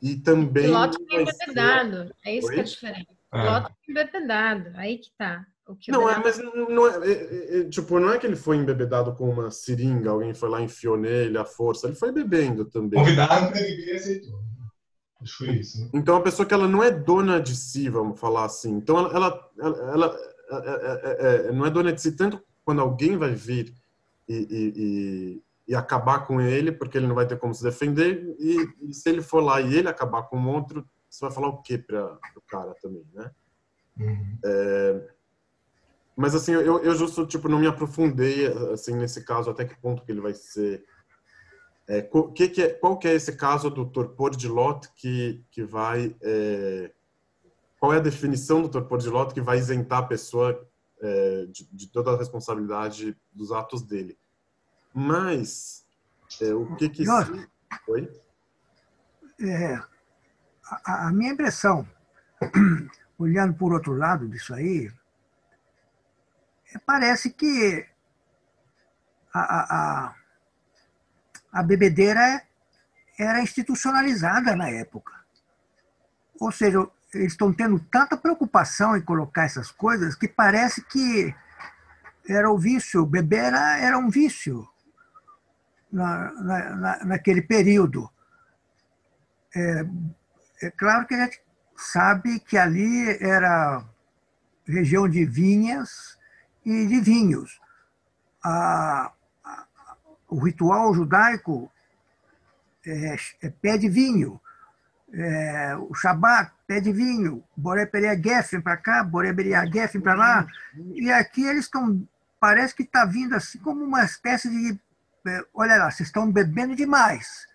E também. Piloto embebedado, é isso Oi? que é diferente. É. Piloto embebedado, aí que tá. Que não, é, mas não é, é, é, tipo, não é que ele foi embebedado com uma seringa, alguém foi lá e enfiou nele a força, ele foi bebendo também. Convidaram para beber e aceitou. Acho que foi isso. Né? Então, a pessoa que ela não é dona de si, vamos falar assim. Então, ela, ela, ela, ela é, é, não é dona de si tanto quando alguém vai vir e, e, e, e, acabar com ele, porque ele não vai ter como se defender. E, se ele for lá e ele acabar com o outro, você vai falar o quê para o cara também, né? Uhum. É, mas assim, eu, eu justo tipo não me aprofundei assim nesse caso até que ponto que ele vai ser é, que que é, qual que é esse caso do torpor de Lot que, que vai... É, qual é a definição do torpor de Lot que vai isentar a pessoa é, de, de, toda a responsabilidade dos atos dele? Mas, é, o que que... Oi? É, a, a minha impressão, olhando por outro lado disso aí, é, parece que a, a, a bebedeira era institucionalizada na época. Ou seja, eles estão tendo tanta preocupação em colocar essas coisas que parece que era o vício, beber era, era um vício na, na, naquele período. É, é claro que a gente sabe que ali era região de vinhas e de vinhos. A, o ritual judaico é, é pede vinho, é, o Shabat pede vinho, Boré Peria Geffen para cá, Boré Peria Geffen para lá, e aqui eles estão, parece que está vindo assim como uma espécie de, é, olha lá, vocês estão bebendo demais,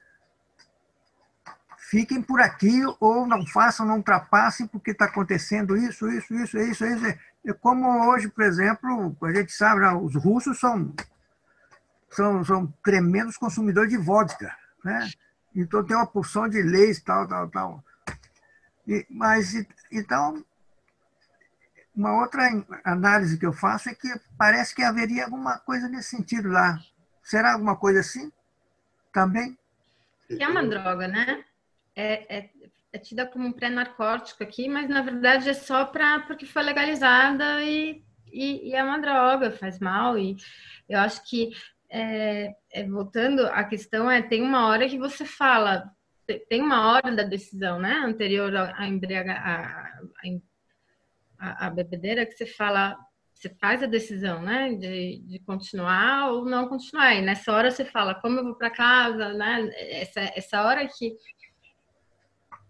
fiquem por aqui ou não façam, não ultrapassem, porque está acontecendo isso, isso, isso, isso, isso. É como hoje, por exemplo, a gente sabe, né, os russos são são, são tremendos consumidores de vodka, né? Então tem uma porção de leis, tal, tal, tal. E, mas, então, uma outra análise que eu faço é que parece que haveria alguma coisa nesse sentido lá. Será alguma coisa assim? Também? É uma droga, né? É, é, é tida como um pré-narcótico aqui, mas na verdade é só para porque foi legalizada e, e, e, é uma droga, faz mal. E eu acho que, é, é, voltando, a questão é: tem uma hora que você fala, tem uma hora da decisão, né? Anterior à embriaga, a, a, a bebedeira, que você fala, você faz a decisão, né, de, de continuar ou não continuar. E nessa hora você fala, como eu vou para casa, né? Essa, essa hora que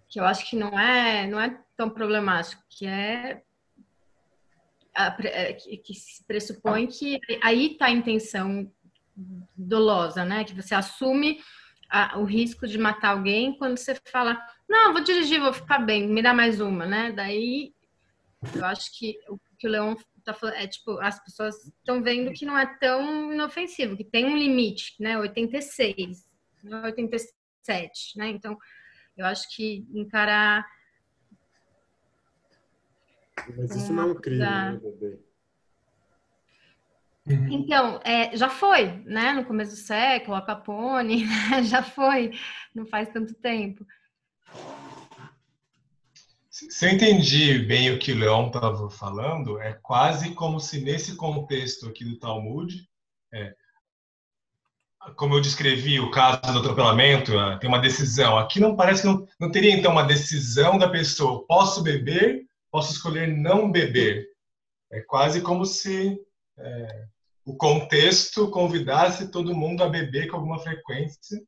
que eu acho que não é não é tão problemático, que é a, é, que, pressupõe que aí está a intenção dolosa, né? Que você assume a, o risco de matar alguém quando você fala, não, vou dirigir, vou ficar bem, me dá mais uma, né? Daí eu acho que o que o Leão tá falando é tipo, as pessoas estão vendo que não é tão inofensivo, que tem um limite, né? 86, 87, né? Então, eu acho que encarar. Mas isso não é um crime, né, bebê? Então, é, já foi, né? No começo do século, a Capone, né? já foi, não faz tanto tempo. Se eu entendi bem o que o Leon estava falando, é quase como se nesse contexto aqui do Talmud, é, como eu descrevi o caso do atropelamento, é, tem uma decisão. Aqui não parece que não, não teria então uma decisão da pessoa. Posso beber, posso escolher não beber. É quase como se é, o contexto convidasse todo mundo a beber com alguma frequência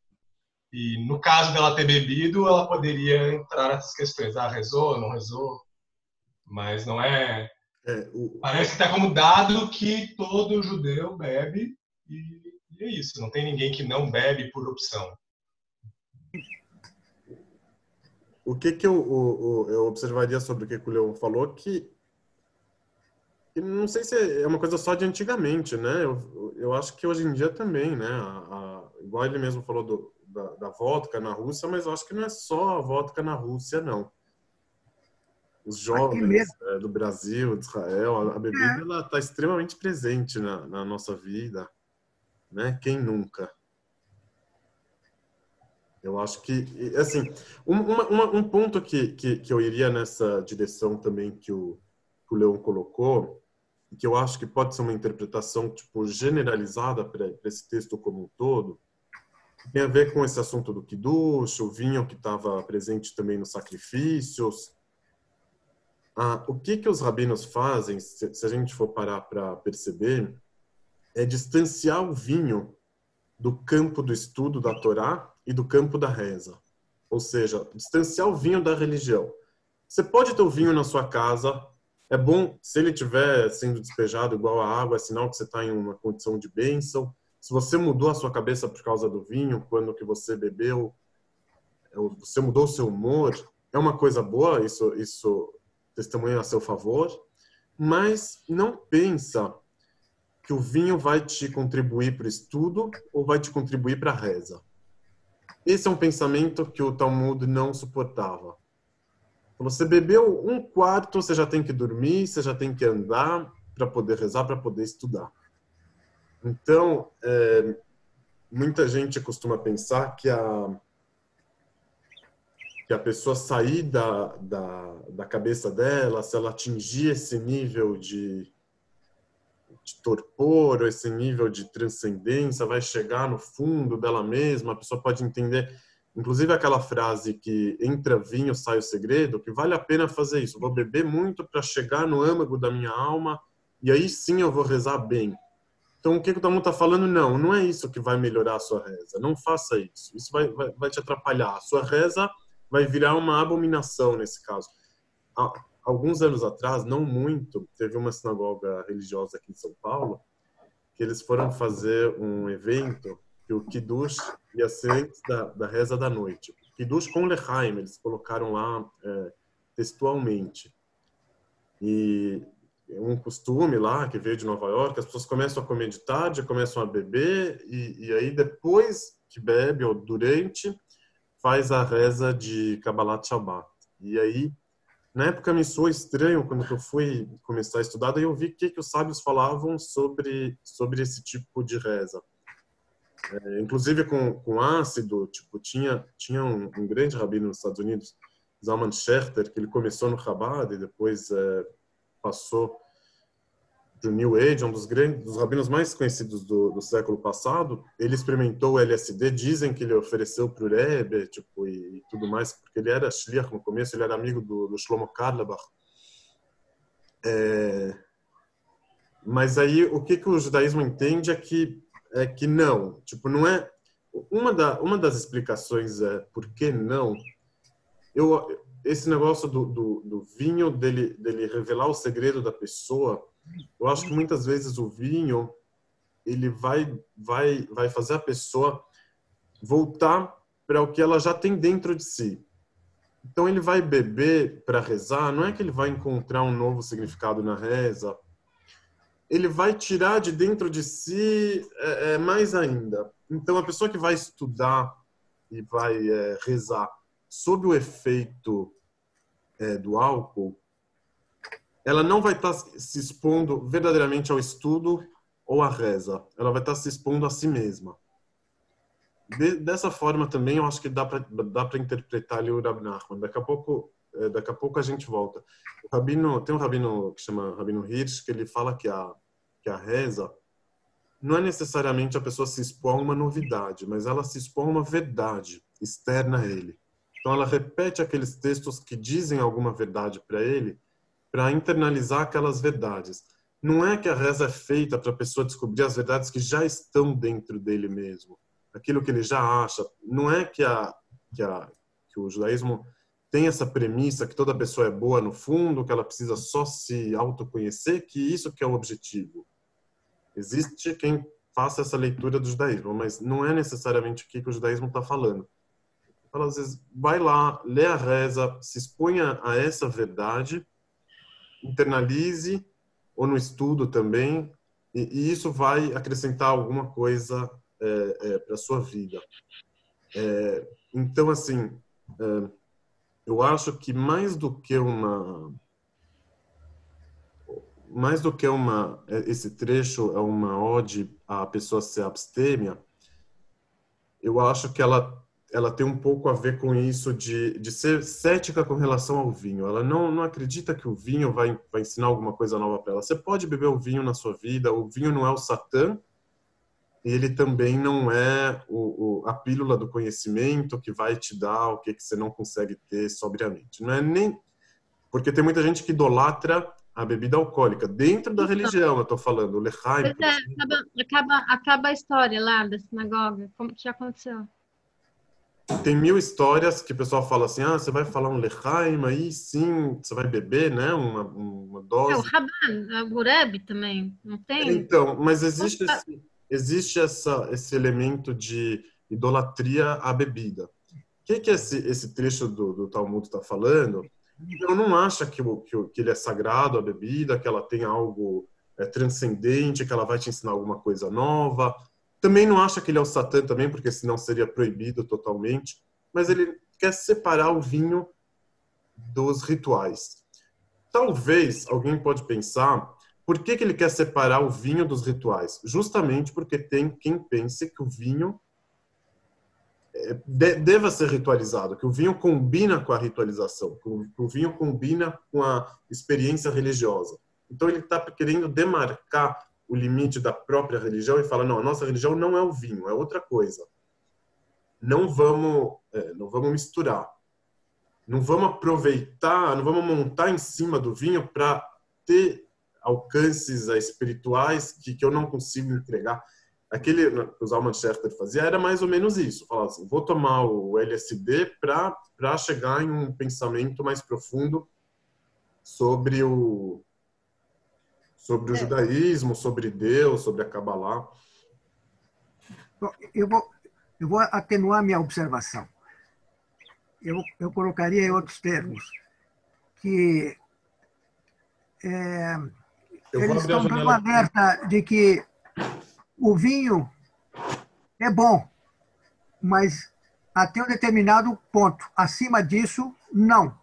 e no caso dela ter bebido, ela poderia entrar nessas questões. Ah, rezou, não rezou? Mas não é. é o... Parece que está como dado que todo judeu bebe e, e é isso. Não tem ninguém que não bebe por opção. O que, que eu, eu, eu observaria sobre o que o Leon falou que não sei se é uma coisa só de antigamente, né? Eu, eu acho que hoje em dia também, né? A, a, igual ele mesmo falou do, da, da vodka na Rússia, mas eu acho que não é só a vodka na Rússia, não. Os jovens é, do Brasil, de Israel, a, a bebida é. está extremamente presente na, na, nossa vida, né? Quem nunca? Eu acho que, assim, um, uma, um ponto que, que, que, eu iria nessa direção também que o, que o Leon colocou, que eu acho que pode ser uma interpretação tipo generalizada para esse texto como um todo, tem a ver com esse assunto do Kiddush, o vinho que estava presente também nos sacrifícios. Ah, o que que os rabinos fazem, se, se a gente for parar para perceber, é distanciar o vinho do campo do estudo da Torá e do campo da reza. Ou seja, distanciar o vinho da religião. Você pode ter o vinho na sua casa, é bom, se ele estiver sendo despejado igual a água, é sinal que você está em uma condição de bênção se você mudou a sua cabeça por causa do vinho, quando que você bebeu, é você mudou o seu humor, é uma coisa boa, isso, isso testemunha a seu favor, mas não pensa que o vinho vai te contribuir para o estudo ou vai te contribuir para a reza. Esse é um pensamento que o Talmud não suportava. Você bebeu um quarto, você já tem que dormir, você já tem que andar para poder rezar, para poder estudar. Então, é, muita gente costuma pensar que a que a pessoa sair da, da, da cabeça dela, se ela atingir esse nível de, de torpor, esse nível de transcendência, vai chegar no fundo dela mesma, a pessoa pode entender, inclusive aquela frase que entra vinho, sai o segredo, que vale a pena fazer isso. Vou beber muito para chegar no âmago da minha alma e aí sim eu vou rezar bem. Então, o que, que o Talmud está falando? Não, não é isso que vai melhorar a sua reza. Não faça isso. Isso vai, vai, vai te atrapalhar. A sua reza vai virar uma abominação nesse caso. Há, alguns anos atrás, não muito, teve uma sinagoga religiosa aqui em São Paulo que eles foram fazer um evento que o Kiddush ia ser da, da reza da noite. Kiddush com Lechaim, eles colocaram lá é, textualmente. E um costume lá que veio de Nova York, as pessoas começam a comer de tarde, começam a beber e, e aí depois que bebe ou durante faz a reza de Kabbalat Shabbat. E aí na época me soou estranho quando eu fui começar a estudar, daí eu vi o que, que os sábios falavam sobre, sobre esse tipo de reza. É, inclusive com, com ácido, tipo, tinha, tinha um, um, grande rabino nos Estados Unidos, Zalman Scherter, que ele começou no Chabad e depois é, passou do New Age, um dos grandes, dos rabinos mais conhecidos do, do, século passado. Ele experimentou o LSD, dizem que ele ofereceu para o Rebbe, tipo, e, e, tudo mais, porque ele era shliach no começo, ele era amigo do, do Shlomo Karlebach. É, mas aí o que, que o judaísmo entende é que é que não, tipo, não é uma, da, uma das explicações é por que não. Eu esse negócio do, do, do vinho dele dele revelar o segredo da pessoa, eu acho que muitas vezes o vinho ele vai vai vai fazer a pessoa voltar para o que ela já tem dentro de si. Então ele vai beber para rezar, não é que ele vai encontrar um novo significado na reza, ele vai tirar de dentro de si é, é, mais ainda. Então, a pessoa que vai estudar e vai é, rezar sob o efeito é, do álcool, ela não vai estar tá se expondo verdadeiramente ao estudo ou à reza. Ela vai estar tá se expondo a si mesma. De, dessa forma também, eu acho que dá para interpretar ali o Rab Nachman. Daqui a pouco é, daqui a pouco a gente volta. Rabino, tem um rabino que chama Rabino Hirsch, que ele fala que a, que a reza não é necessariamente a pessoa se expor a uma novidade, mas ela se expor a uma verdade externa a ele. Então ela repete aqueles textos que dizem alguma verdade para ele, para internalizar aquelas verdades. Não é que a reza é feita para a pessoa descobrir as verdades que já estão dentro dele mesmo, aquilo que ele já acha. Não é que a que, a, que o judaísmo tem essa premissa que toda pessoa é boa no fundo, que ela precisa só se autoconhecer, que isso que é o objetivo. Existe quem faça essa leitura do judaísmo, mas não é necessariamente o que, o judaísmo está falando. Fala, às vezes, vai lá, lê a reza, se exponha a essa verdade, internalize, ou no estudo também, e, e isso vai acrescentar alguma coisa é, é, para a sua vida. É, então, assim, é, eu acho que mais do que uma mais do que uma esse trecho é uma ode à pessoa ser abstêmia, eu acho que ela ela tem um pouco a ver com isso de, de ser cética com relação ao vinho. Ela não, não acredita que o vinho vai, vai ensinar alguma coisa nova para ela. Você pode beber o vinho na sua vida, o vinho não é o Satã, ele também não é o, o, a pílula do conhecimento que vai te dar o que, que você não consegue ter sobriamente. Não é nem porque tem muita gente que idolatra a bebida alcoólica dentro da então, religião. Eu estou falando, o lechaim. É, acaba, acaba, acaba a história lá da sinagoga. Como que aconteceu? Tem mil histórias que o pessoal fala assim: ah, você vai falar um lechaim, aí sim, você vai beber, né? Uma, uma dose. É, o Raban, o Gureb também, não tem? Então, mas existe esse, existe essa, esse elemento de idolatria à bebida. O que, que esse, esse trecho do, do Talmud está falando? Eu não acho que, que, que ele é sagrado, a bebida, que ela tem algo é, transcendente, que ela vai te ensinar alguma coisa nova. Também não acha que ele é o Satã também, porque senão seria proibido totalmente. Mas ele quer separar o vinho dos rituais. Talvez alguém pode pensar por que, que ele quer separar o vinho dos rituais? Justamente porque tem quem pense que o vinho é, deva ser ritualizado, que o vinho combina com a ritualização, que o vinho combina com a experiência religiosa. Então ele está querendo demarcar o limite da própria religião e fala não, a nossa religião não é o vinho, é outra coisa. Não vamos, é, não vamos misturar, não vamos aproveitar, não vamos montar em cima do vinho para ter alcances espirituais que, que eu não consigo entregar. Aquele que o Zalman Schachter fazia era mais ou menos isso. Falava assim, vou tomar o LSD para chegar em um pensamento mais profundo sobre o sobre o é. judaísmo, sobre Deus, sobre a Kabbalah. Eu vou, eu vou atenuar minha observação. Eu, eu colocaria em outros termos que é, eles estão dando alerta de que o vinho é bom, mas até um determinado ponto. Acima disso, não.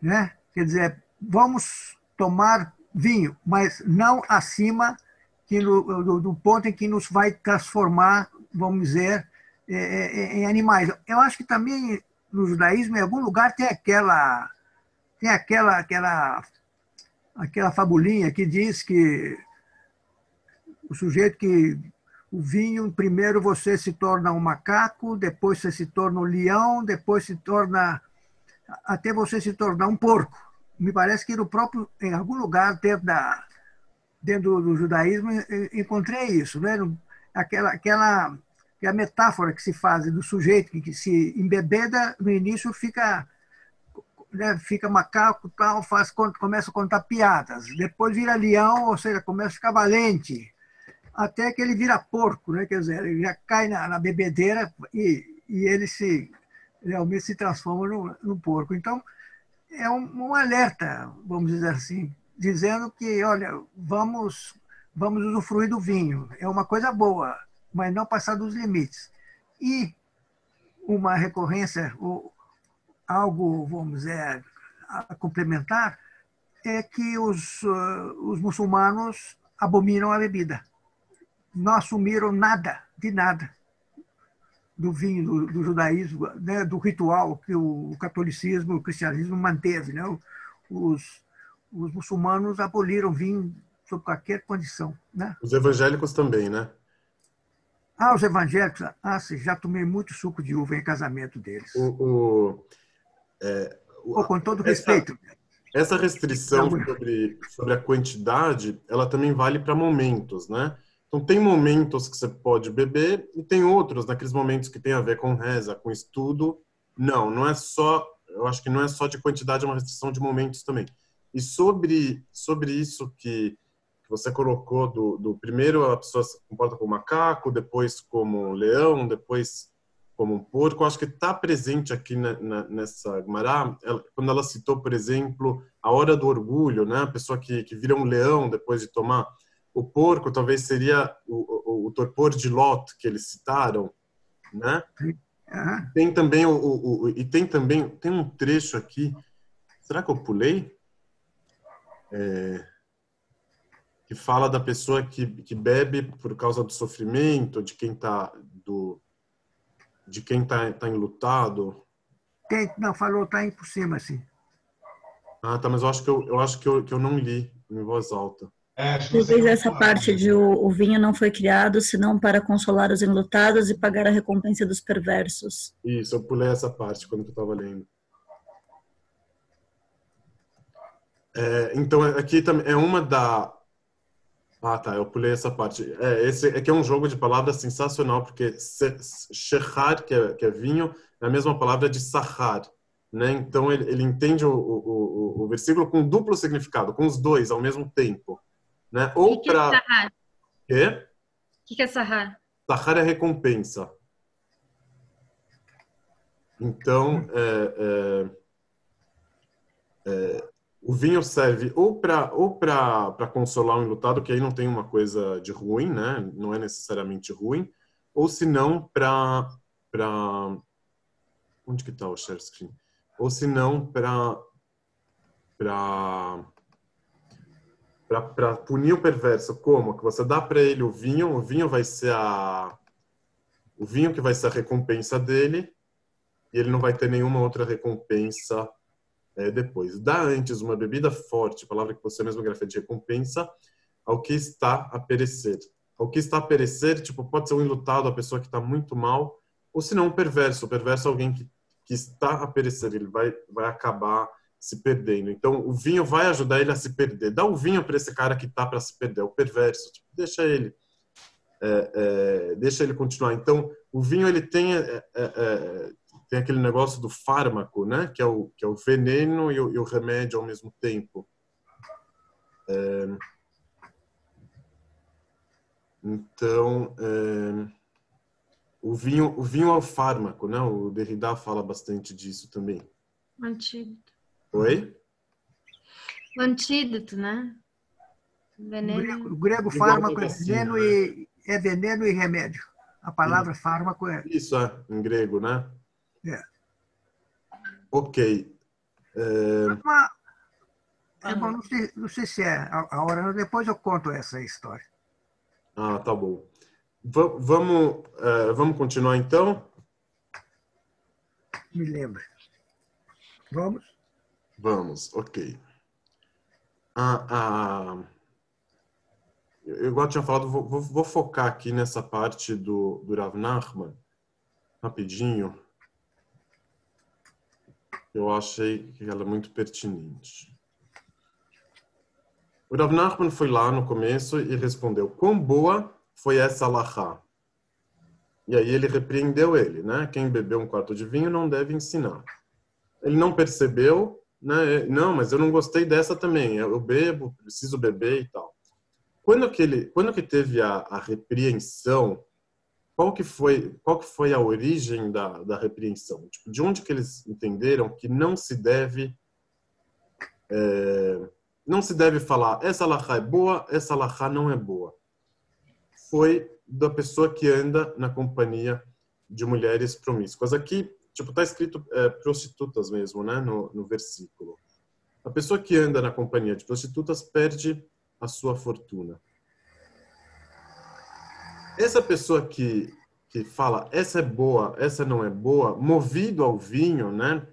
Né? Quer dizer, vamos tomar vinho, mas não acima que no, do, do, ponto em que nos vai transformar, vamos dizer, é, é, em animais. Eu acho que também no judaísmo, em algum lugar, tem aquela tem aquela aquela aquela fabulinha que diz que o sujeito que o vinho, primeiro você se torna um macaco, depois você se torna um leão, depois se torna até você se tornar um porco. Me parece que no próprio em algum lugar dentro da dentro do judaísmo encontrei isso, né? Aquela aquela que é a metáfora que se faz do sujeito que se embebeda no início fica né, fica macaco tal faz começa a contar piadas. Depois vira leão ou seja começa a ficar valente. Até que ele vira porco né quer dizer ele já cai na, na bebedeira e, e ele se realmente se transforma no, no porco. Então é um, um alerta vamos dizer assim dizendo que olha vamos vamos usufruir do vinho. É uma coisa boa mas não passar dos limites. E uma recorrência, algo, vamos dizer, a complementar, é que os, uh, os muçulmanos abominam a bebida. Não assumiram nada, de nada, do vinho, do, do judaísmo, né, do ritual que o, o, catolicismo, o cristianismo manteve. Né? Os, os muçulmanos aboliram vinho sob qualquer condição. Né? Os evangélicos também, né? Ah, os evangélicos, ah, sim, já tomei muito suco de uva em casamento deles. O, o, é, o com todo essa, respeito. Essa restrição sobre, sobre a quantidade, ela também vale para momentos, né? Então, tem momentos que você pode beber e tem outros, naqueles momentos que tem a ver com reza, com estudo. Não, não é só, eu acho que não é só de quantidade, é uma restrição de momentos também. E sobre, sobre isso que que você colocou do, do primeiro a pessoa se comporta como macaco, depois como leão, depois como um porco, acho que está presente aqui na, na, nessa Gumará, quando ela citou, por exemplo, a hora do orgulho, né? A pessoa que, que vira um leão depois de tomar o porco, talvez seria o, o, o torpor de Lot que eles citaram, né? Uhum. Tem também o, o, o, e tem também tem um trecho aqui. Será que eu pulei? É, que fala da pessoa que, que bebe por causa do sofrimento, de quem está do de quem está tá enlutado. Tem, não, falou, tá aí por cima, assim. Ah, tá, mas eu acho que eu, eu acho que eu, que eu não li em voz alta. É, Talvez essa parte de o, o, vinho não foi criado senão para consolar os enlutados e pagar a recompensa dos perversos. Isso, eu pulei essa parte quando eu estava lendo. É, então, aqui também é uma da, ah, tá, eu pulei essa parte. É, esse é que é um jogo de palavras sensacional, porque shechar, que é, que é vinho, é a mesma palavra de sahar, né? Então ele, ele entende o, o, o, versículo com duplo significado, com os dois ao mesmo tempo, né? Ou para que, é? O que, que é sahar? Sahar é recompensa. Então, é, é, é o vinho serve ou para ou para consolar um enlutado, que aí não tem uma coisa de ruim, né? Não é necessariamente ruim, ou se não para para onde que está o share screen? Ou se não para para para punir o perverso, como que você dá para ele o vinho, o vinho vai ser a o vinho que vai ser a recompensa dele e ele não vai ter nenhuma outra recompensa é, depois. Dá antes uma bebida forte, palavra que você mesmo grafia de recompensa, ao que está a perecer. Ao que está a perecer, tipo, pode ser um enlutado, a pessoa que está muito mal, ou se não um perverso. O perverso é alguém que, que está a perecer, ele vai, vai acabar se perdendo. Então, o vinho vai ajudar ele a se perder. Dá o vinho para esse cara que está para se perder, o perverso. Tipo, deixa ele. É, é, deixa ele continuar. Então, o vinho ele tem é, é, é tem aquele negócio do fármaco, né? Que é o, que é o veneno e o, e o remédio ao mesmo tempo. É... Então, é... o vinho, o vinho é o fármaco, né? O Derrida fala bastante disso também. Antídoto. Oi? O antídoto, né? Veneno. O grego, o grego fármaco é veneno, né? e, é veneno e remédio. A palavra Sim. fármaco é. Isso é, em grego, né? É. Ok. É... Uma, É bom, não sei, não sei se é a, hora, depois eu conto essa história. Ah, tá bom. Va vamos, uh, vamos continuar então? Me lembra. Vamos? Vamos, ok. Ah, ah, eu, igual eu tinha falado, vou, vou, vou, focar aqui nessa parte do, do Rav Nachman, rapidinho. Eu achei ela é muito pertinente. O Rav Nachman foi lá no começo e respondeu: Quão boa foi essa alahá? E aí ele repreendeu ele, né? Quem bebeu um quarto de vinho não deve ensinar. Ele não percebeu, né? Não, mas eu não gostei dessa também. Eu bebo, preciso beber e tal. Quando que ele, quando que teve a, a repreensão? Qual que foi, qual que foi a origem da, da repreensão? Tipo, de onde que eles entenderam que não se deve é, não se deve falar essa alahá é boa, essa alahá não é boa. Foi da pessoa que anda na companhia de mulheres promíscuas. Aqui, tipo, tá escrito é, prostitutas mesmo, né, no, no versículo. A pessoa que anda na companhia de prostitutas perde a sua fortuna. Essa pessoa que que fala essa é boa, essa não é boa, movido ao vinho, né?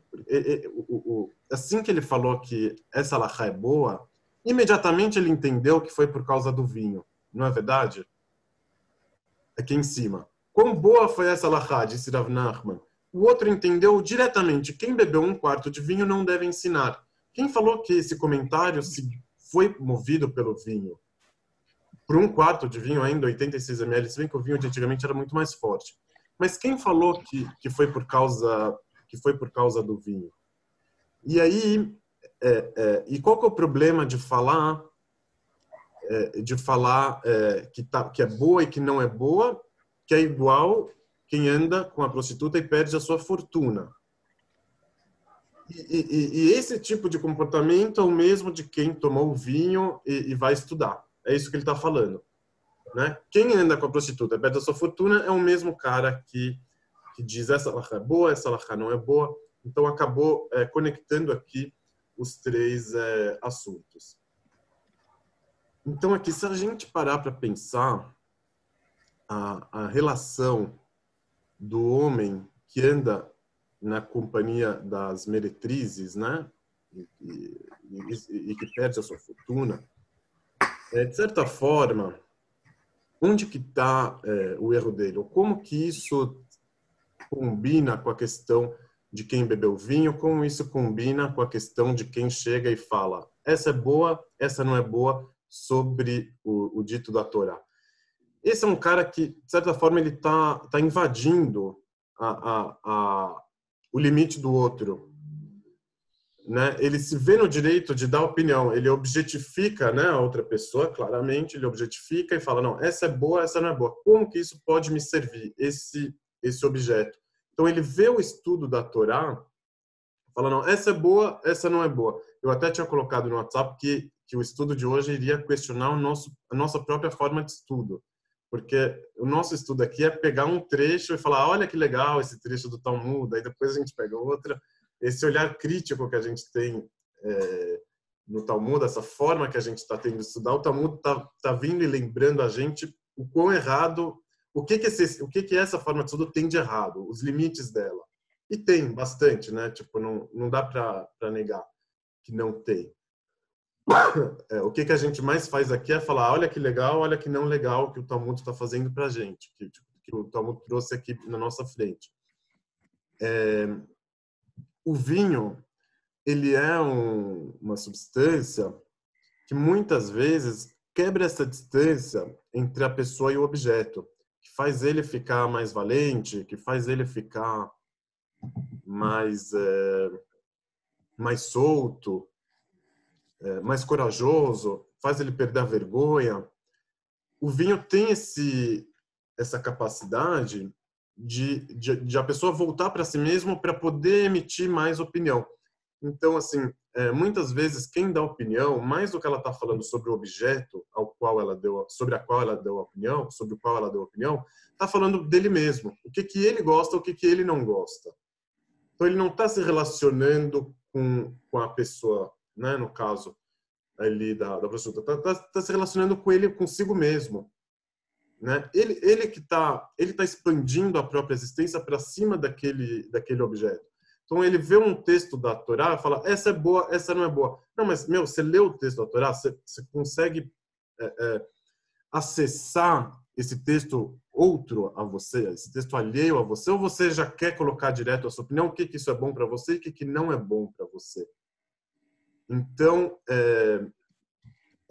assim que ele falou que essa alahá é boa, imediatamente ele entendeu que foi por causa do vinho. Não é verdade? Aqui em cima. Quão boa foi essa alahá, disse Rav Nachman. O outro entendeu diretamente, quem bebeu um quarto de vinho não deve ensinar. Quem falou que esse comentário se foi movido pelo vinho? Por um quarto de vinho ainda, 86 ml, se bem que o vinho de antigamente era muito mais forte. Mas quem falou que, que foi por causa que foi por causa do vinho? E aí, é, é, e qual que é o problema de falar é, de falar é, que, tá, que é boa e que não é boa, que é igual quem anda com a prostituta e perde a sua fortuna? E, e, e esse tipo de comportamento é o mesmo de quem tomou vinho e, e vai estudar. É isso que ele está falando. Né? Quem anda com a prostituta e perde a sua fortuna é o mesmo cara que, que diz essa lacha é boa, essa lacha não é boa. Então acabou é, conectando aqui os três é, assuntos. Então aqui, se a gente parar para pensar a, a relação do homem que anda na companhia das meretrizes, né, e, e, e que perde a sua fortuna, é, de certa forma, onde que está é, o erro dele? Ou como que isso combina com a questão de quem bebeu vinho, como isso combina com a questão de quem chega e fala essa é boa, essa não é boa, sobre o, o dito da Torá. Esse é um cara que, de certa forma, ele está tá invadindo a, a, a, o limite do outro. Né? Ele se vê no direito de dar opinião, ele objetifica né, a outra pessoa, claramente, ele objetifica e fala, não, essa é boa, essa não é boa. Como que isso pode me servir, esse, esse objeto? Então ele vê o estudo da Torá, fala não, essa é boa, essa não é boa. Eu até tinha colocado no WhatsApp que que o estudo de hoje iria questionar o nosso a nossa própria forma de estudo, porque o nosso estudo aqui é pegar um trecho e falar, olha que legal esse trecho do Talmud, aí depois a gente pega outra, esse olhar crítico que a gente tem é, no Talmud, essa forma que a gente está tendo de estudar, o Talmud está tá vindo e lembrando a gente o quão errado o que que, esse, o que que essa forma de estudo tem de errado, os limites dela. E tem bastante, né? Tipo, não, não dá para negar que não tem. É, o que que a gente mais faz aqui é falar, olha que legal, olha que não legal que o Talmud está fazendo para a gente, que, tipo, que, o Talmud trouxe aqui na nossa frente. É, o vinho, ele é um, uma substância que muitas vezes quebra essa distância entre a pessoa e o objeto que faz ele ficar mais valente, que faz ele ficar mais é, mais solto, é, mais corajoso, faz ele perder a vergonha. O vinho tem esse essa capacidade de, de, de a pessoa voltar para si mesmo para poder emitir mais opinião. Então, assim, é, muitas vezes quem dá opinião, mais do que ela está falando sobre o objeto ao qual ela deu, sobre a qual ela deu opinião, sobre o qual ela deu opinião, está falando dele mesmo, o que que ele gosta, o que que ele não gosta. Então ele não está se relacionando com, com a pessoa, né, no caso, ali da, da prostituta, está tá, tá se relacionando com ele consigo mesmo. Né? Ele, ele que está ele tá expandindo a própria existência para cima daquele, daquele objeto. Então ele vê um texto da Torá e fala, essa é boa, essa não é boa. Não, mas, meu, você lê o texto da Torá, você, você consegue é, é, acessar esse texto outro a você, esse texto alheio a você, ou você já quer colocar direto a sua opinião, o que, que isso é bom para você e o que, que não é bom para você. Então, é,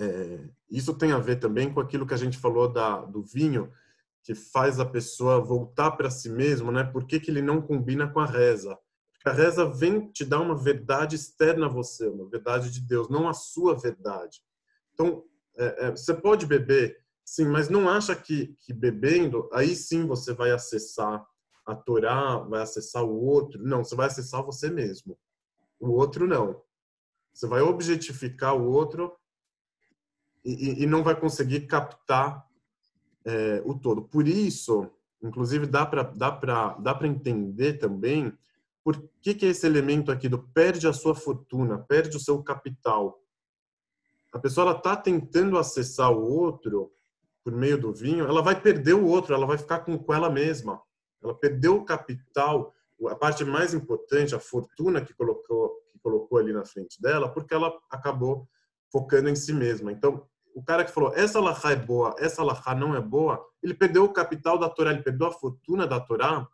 é, isso tem a ver também com aquilo que a gente falou da, do vinho, que faz a pessoa voltar para si mesmo, né? Por que, que ele não combina com a reza? Porque a reza vem te dar uma verdade externa a você, uma verdade de Deus, não a sua verdade. Então, é, é, você pode beber, sim, mas não acha que, que bebendo, aí sim você vai acessar a Torá, vai acessar o outro. Não, você vai acessar você mesmo. O outro não. Você vai objetificar o outro e, e não vai conseguir captar é, o todo. Por isso, inclusive, dá para dá dá entender também por que, que esse elemento aqui do perde a sua fortuna, perde o seu capital. A pessoa está tentando acessar o outro por meio do vinho, ela vai perder o outro, ela vai ficar com, com ela mesma. Ela perdeu o capital, a parte mais importante, a fortuna que colocou, que colocou ali na frente dela, porque ela acabou focando em si mesma. Então, o cara que falou essa lahá é boa, essa lahá não é boa, ele perdeu o capital da Torá, ele perdeu a fortuna da Torá,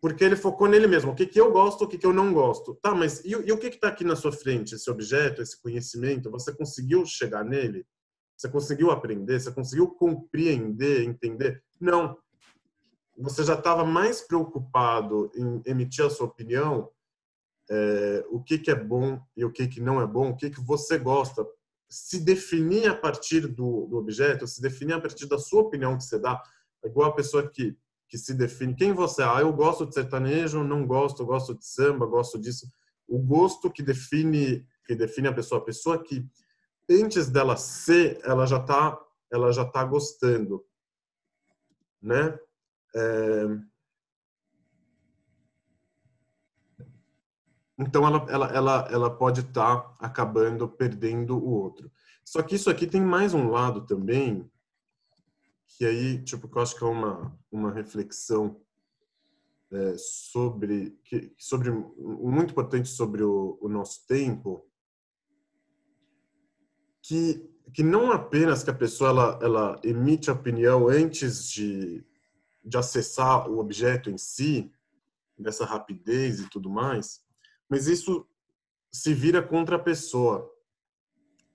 porque ele focou nele mesmo. O que, que eu gosto, o que, que eu não gosto. Tá, mas e, e o que está aqui na sua frente? Esse objeto, esse conhecimento, você conseguiu chegar nele? Você conseguiu aprender? Você conseguiu compreender, entender? Não. Você já estava mais preocupado em emitir a sua opinião, é, o que, que é bom e o que, que não é bom, o que, que você gosta, se definir a partir do, do, objeto, se definir a partir da sua opinião que você dá, é igual a pessoa que, que se define. Quem você é? Ah, eu gosto de sertanejo, não gosto, gosto de samba, gosto disso. O gosto que define que define a pessoa, a pessoa que antes dela ser, ela já está ela já tá gostando, né? É... Então ela, ela, ela, ela pode estar tá acabando perdendo o outro. Só que isso aqui tem mais um lado também, que aí, tipo, que eu acho que é uma, uma reflexão é, sobre, que, sobre, muito importante sobre o, o nosso tempo, que, que não apenas que a pessoa ela, ela emite a opinião antes de, de acessar o objeto em si, dessa rapidez e tudo mais, mas isso se vira contra a pessoa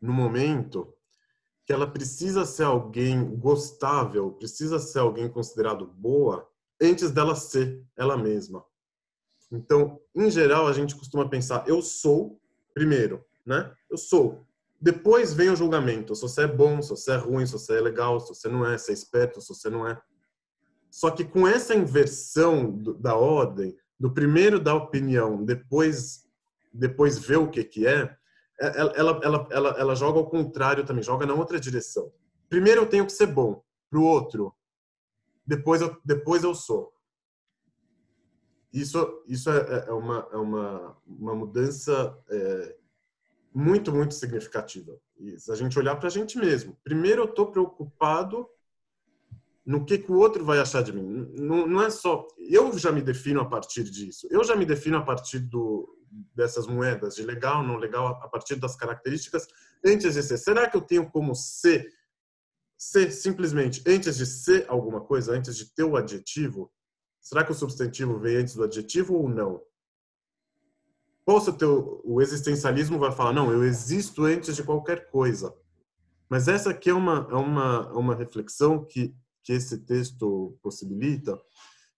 no momento que ela precisa ser alguém gostável, precisa ser alguém considerado boa antes dela ser ela mesma. Então, em geral, a gente costuma pensar: eu sou primeiro, né? Eu sou. Depois vem o julgamento: se você é bom, se você é ruim, se você é legal, se você não é, se é esperto, se você não é. Só que com essa inversão da ordem, do primeiro dar opinião, depois depois ver o que que é, é, ela, ela, ela, ela, ela joga ao contrário também, joga na outra direção. Primeiro eu tenho que ser bom, pro outro, depois eu, depois eu sou. Isso, isso é, é, é uma, é uma, uma mudança é, muito, muito significativa. Se a gente olhar para a gente mesmo, primeiro eu estou preocupado no que, que o outro vai achar de mim. Não, não é só. Eu já me defino a partir disso. Eu já me defino a partir do, dessas moedas, de legal, não legal, a partir das características, antes de ser. Será que eu tenho como ser, ser simplesmente antes de ser alguma coisa, antes de ter o adjetivo? Será que o substantivo vem antes do adjetivo ou não? Ou se o, teu, o existencialismo vai falar, não, eu existo antes de qualquer coisa. Mas essa aqui é uma, é uma, é uma reflexão que que esse texto possibilita,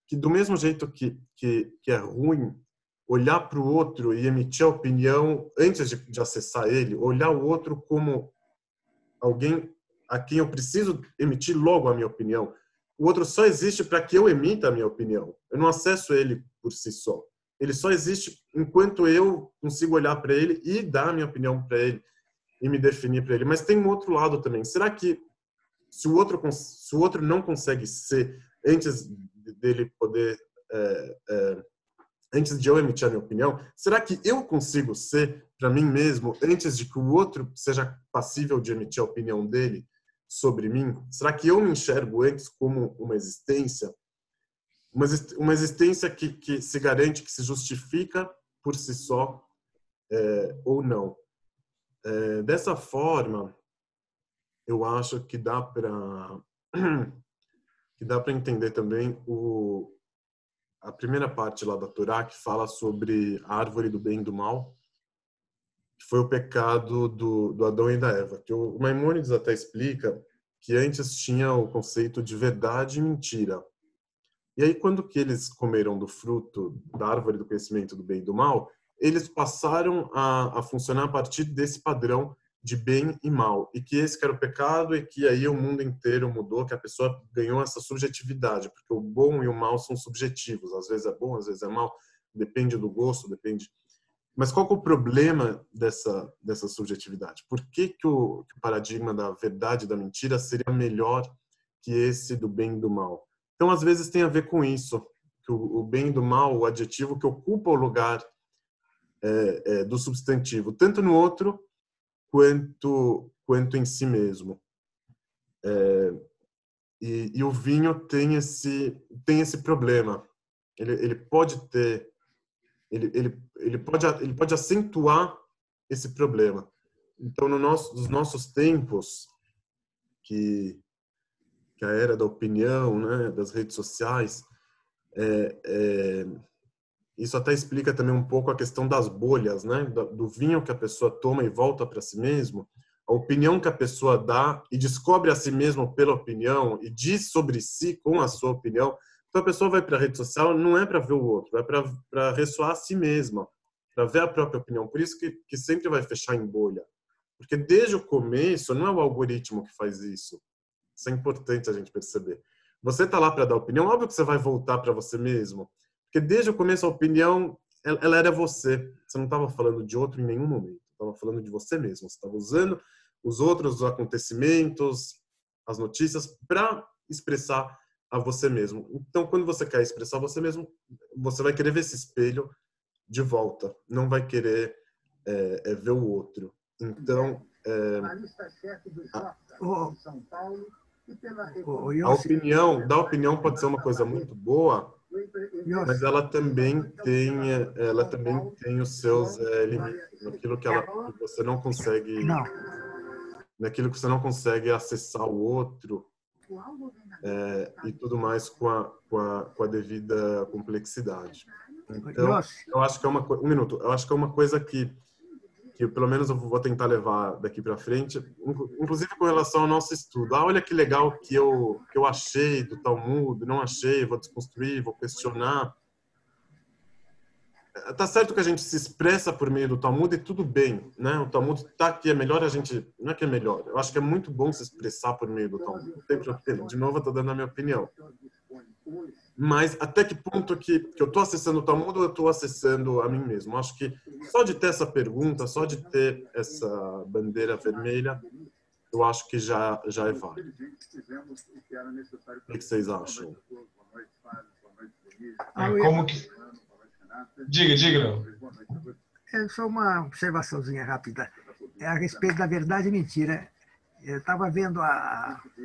que do mesmo jeito que, que, que é ruim olhar para o outro e emitir a opinião antes de, de acessar ele, olhar o outro como alguém a quem eu preciso emitir logo a minha opinião. O outro só existe para que eu emita a minha opinião. Eu não acesso ele por si só. Ele só existe enquanto eu consigo olhar para ele e dar a minha opinião para ele e me definir para ele. Mas tem um outro lado também. Será que se o outro se o outro não consegue ser antes dele poder é, é, antes de eu emitir a minha opinião, será que eu consigo ser para mim mesmo antes de que o outro seja passível de emitir a opinião dele sobre mim? Será que eu me enxergo antes como uma existência? Uma, uma existência que, que se garante, que se justifica por si só é, ou não. É, dessa forma, eu acho que dá para que dá para entender também o, a primeira parte lá da Torá que fala sobre a árvore do bem e do mal, que foi o pecado do, do Adão e da Eva. Que o Maimônides até explica que antes tinha o conceito de verdade e mentira. E aí, quando que eles comeram do fruto da árvore do conhecimento do bem e do mal, eles passaram a, a funcionar a partir desse padrão de bem e mal. E que esse era o pecado e que aí o mundo inteiro mudou, que a pessoa ganhou essa subjetividade, porque o bom e o mal são subjetivos. Às vezes é bom, às vezes é mal, depende do gosto, depende. Mas qual é o problema dessa, dessa subjetividade? Por que, que, o, que o paradigma da verdade e da mentira seria melhor que esse do bem e do mal? Então, às vezes, tem a ver com isso, que o, o bem e do mal, o adjetivo que ocupa o lugar é, é, do substantivo, tanto no outro quanto quanto em si mesmo. É, e, e, o vinho tem esse tem esse problema. Ele, ele pode ter ele, ele, ele pode ele pode acentuar esse problema. Então, no nosso, nos nossos tempos, que, que a era da opinião, né, das redes sociais, é, é, isso até explica também um pouco a questão das bolhas, né? Do vinho que a pessoa toma e volta para si mesmo, a opinião que a pessoa dá e descobre a si mesmo pela opinião e diz sobre si com a sua opinião. Então a pessoa vai para a rede social não é para ver o outro, é para ressoar a si mesma, para ver a própria opinião. Por isso que, que sempre vai fechar em bolha. Porque desde o começo não é o algoritmo que faz isso. Isso é importante a gente perceber. Você está lá para dar opinião, óbvio que você vai voltar para você mesmo. Porque desde o começo a opinião, ela, ela era você. Você não estava falando de outro em nenhum momento. Estava falando de você mesmo. Você estava usando os outros acontecimentos, as notícias, para expressar a você mesmo. Então, quando você quer expressar você mesmo, você vai querer ver esse espelho de volta. Não vai querer é, é, ver o outro. Então, é, a, a opinião, da opinião pode ser uma coisa muito boa, mas ela também tem, ela também tem os seus é, limites, naquilo que, ela, que você não consegue, não. naquilo que você não consegue acessar o outro é, e tudo mais com a, com a, com a devida complexidade. Então, eu acho que é uma um minuto, eu acho que é uma coisa que que pelo menos eu vou tentar levar daqui para frente, inclusive com relação ao nosso estudo. Ah, olha que legal que eu que eu achei do Talmud, não achei, vou desconstruir, vou questionar. Tá certo que a gente se expressa por meio do Talmud e tudo bem, né? O Talmud tá aqui, é melhor a gente, não é que é melhor. Eu acho que é muito bom se expressar por meio do Talmud. De novo, eu tô dando a minha opinião. Mas até que ponto que, que eu estou acessando o Talmud ou eu estou acessando a mim mesmo? Acho que só de ter essa pergunta, só de ter essa bandeira vermelha, eu acho que já, já é válido. O que vocês acham? Ah, como que... Diga, diga. É só uma observaçãozinha rápida. É a respeito da verdade e mentira. Eu estava vendo a,